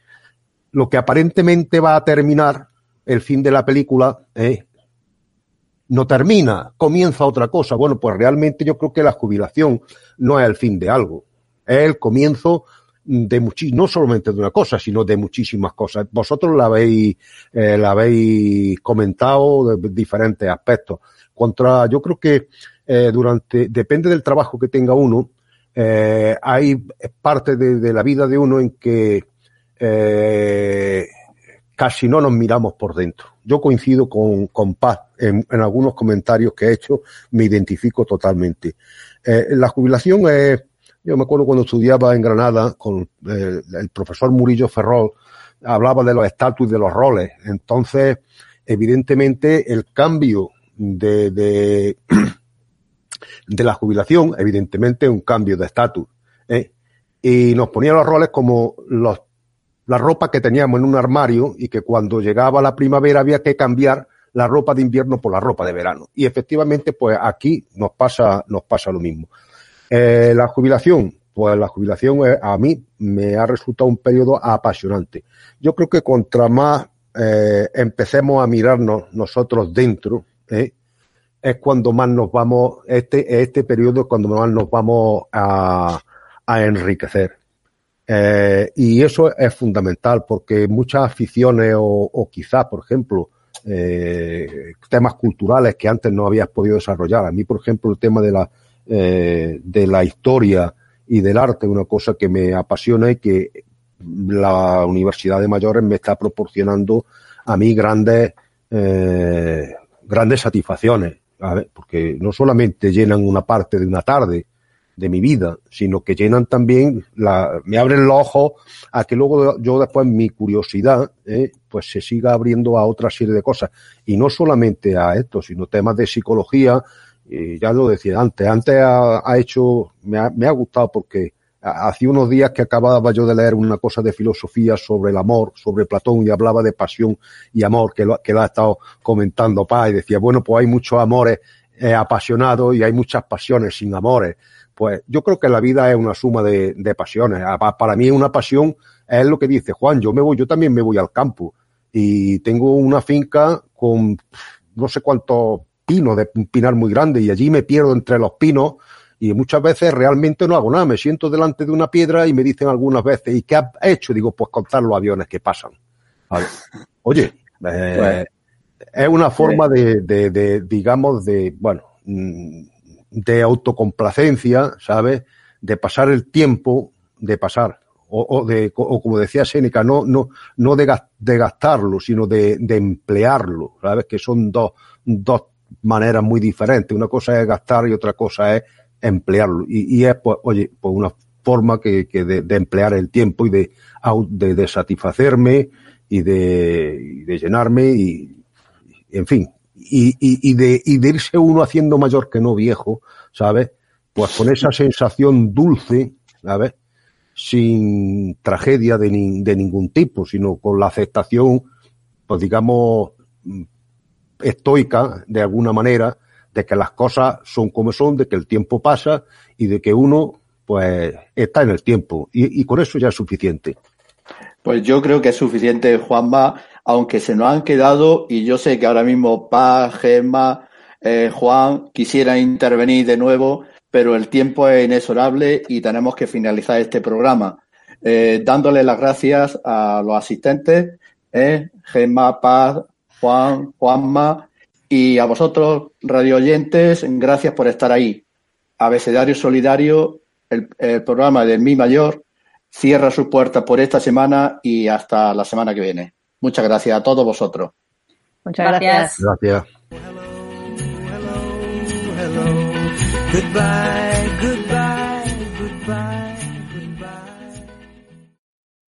lo que aparentemente va a terminar el fin de la película no termina, comienza otra cosa. Bueno, pues realmente yo creo que la jubilación no es el fin de algo, es el comienzo de muchi no solamente de una cosa, sino de muchísimas cosas. Vosotros la habéis, eh, la habéis comentado de diferentes aspectos. Contra, yo creo que eh, durante, depende del trabajo que tenga uno, eh, hay parte de, la vida de uno en que eh, casi no nos miramos por dentro. Yo coincido con, con Paz en, algunos comentarios que he hecho, me identifico totalmente. La jubilación es yo me acuerdo cuando estudiaba en Granada con el profesor Murillo Ferrol, hablaba de los estatus de los roles. Entonces, evidentemente, el cambio de, [clears throat] de, la jubilación, evidentemente, un cambio de estatus. ¿eh? Y nos ponía los roles como los, la ropa que teníamos en un armario y que cuando llegaba la primavera había que cambiar la ropa de invierno por la ropa de verano. Y efectivamente, pues aquí nos pasa, nos pasa lo mismo. Eh, la jubilación, pues la jubilación eh, a mí me ha resultado un periodo apasionante. Yo creo que contra más empecemos a mirarnos nosotros dentro, ¿eh? es cuando más nos vamos, este, este periodo es cuando más nos vamos a, a enriquecer. Eh, y eso es fundamental porque muchas aficiones o, quizás, por ejemplo, eh, temas culturales que antes no habías podido desarrollar. A mí, por ejemplo, el tema de la, de la historia y del arte, una cosa que me apasiona y que la Universidad de Mayores me está proporcionando a mí grandes, grandes satisfacciones, ¿vale? porque no solamente llenan una parte de una tarde de mi vida, sino que llenan también, la, me abren los ojos a que luego yo después mi curiosidad, ¿eh? pues se siga abriendo a otra serie de cosas. Y no solamente a esto, sino temas de psicología, y ya lo decía antes, antes ha, ha hecho, me ha, me ha, gustado porque hace unos días que acababa yo de leer una cosa de filosofía sobre el amor, sobre Platón y hablaba de pasión y amor, que lo, que lo ha estado comentando Paz y decía, bueno, pues hay muchos amores eh, apasionados y hay muchas pasiones sin amores. Pues yo creo que la vida es una suma de, de pasiones. Para mí una pasión es lo que dice Juan, yo me voy, yo también me voy al campo y tengo una finca con no sé cuántos pino, de un pinar muy grande, y allí me pierdo entre los pinos y muchas veces realmente no hago nada, me siento delante de una piedra y me dicen algunas veces, ¿y qué has hecho? Digo, pues contar los aviones que pasan. Vale. [laughs] Oye, eh, pues, es una forma de, de, de, digamos, de, bueno, de autocomplacencia, ¿sabes? De pasar el tiempo, de pasar, o, o de, o como decía Séneca, no, no, no de, de gastarlo, sino de, de emplearlo, ¿sabes? Que son dos, dos maneras muy diferentes. Una cosa es gastar y otra cosa es emplearlo. Y, y es, pues, oye, pues una forma que, que de, de, emplear el tiempo y de, de, satisfacerme y de, de, llenarme y, en fin, y, y, de, y de irse uno haciendo mayor que no viejo, ¿sabes? Pues con esa sensación dulce, ¿sabes? Sin tragedia de, ni, de ningún tipo, sino con la aceptación, pues digamos, estoica, de alguna manera, de que las cosas son como son, de que el tiempo pasa y de que uno, pues, está en el tiempo. Y, con eso ya es suficiente. Pues yo creo que es suficiente, Juanma, aunque se nos han quedado, y yo sé que ahora mismo Paz, Gemma, eh, Juan quisieran intervenir de nuevo, pero el tiempo es inexorable y tenemos que finalizar este programa. Eh, dándole las gracias a los asistentes, eh, Gemma, Paz, Juan, Juanma, y a vosotros, radio oyentes, gracias por estar ahí. Abecedario Solidario, el, el programa de Mi Mayor, cierra sus puertas por esta semana y hasta la semana que viene. Muchas gracias a todos vosotros. Muchas gracias. Gracias. Goodbye,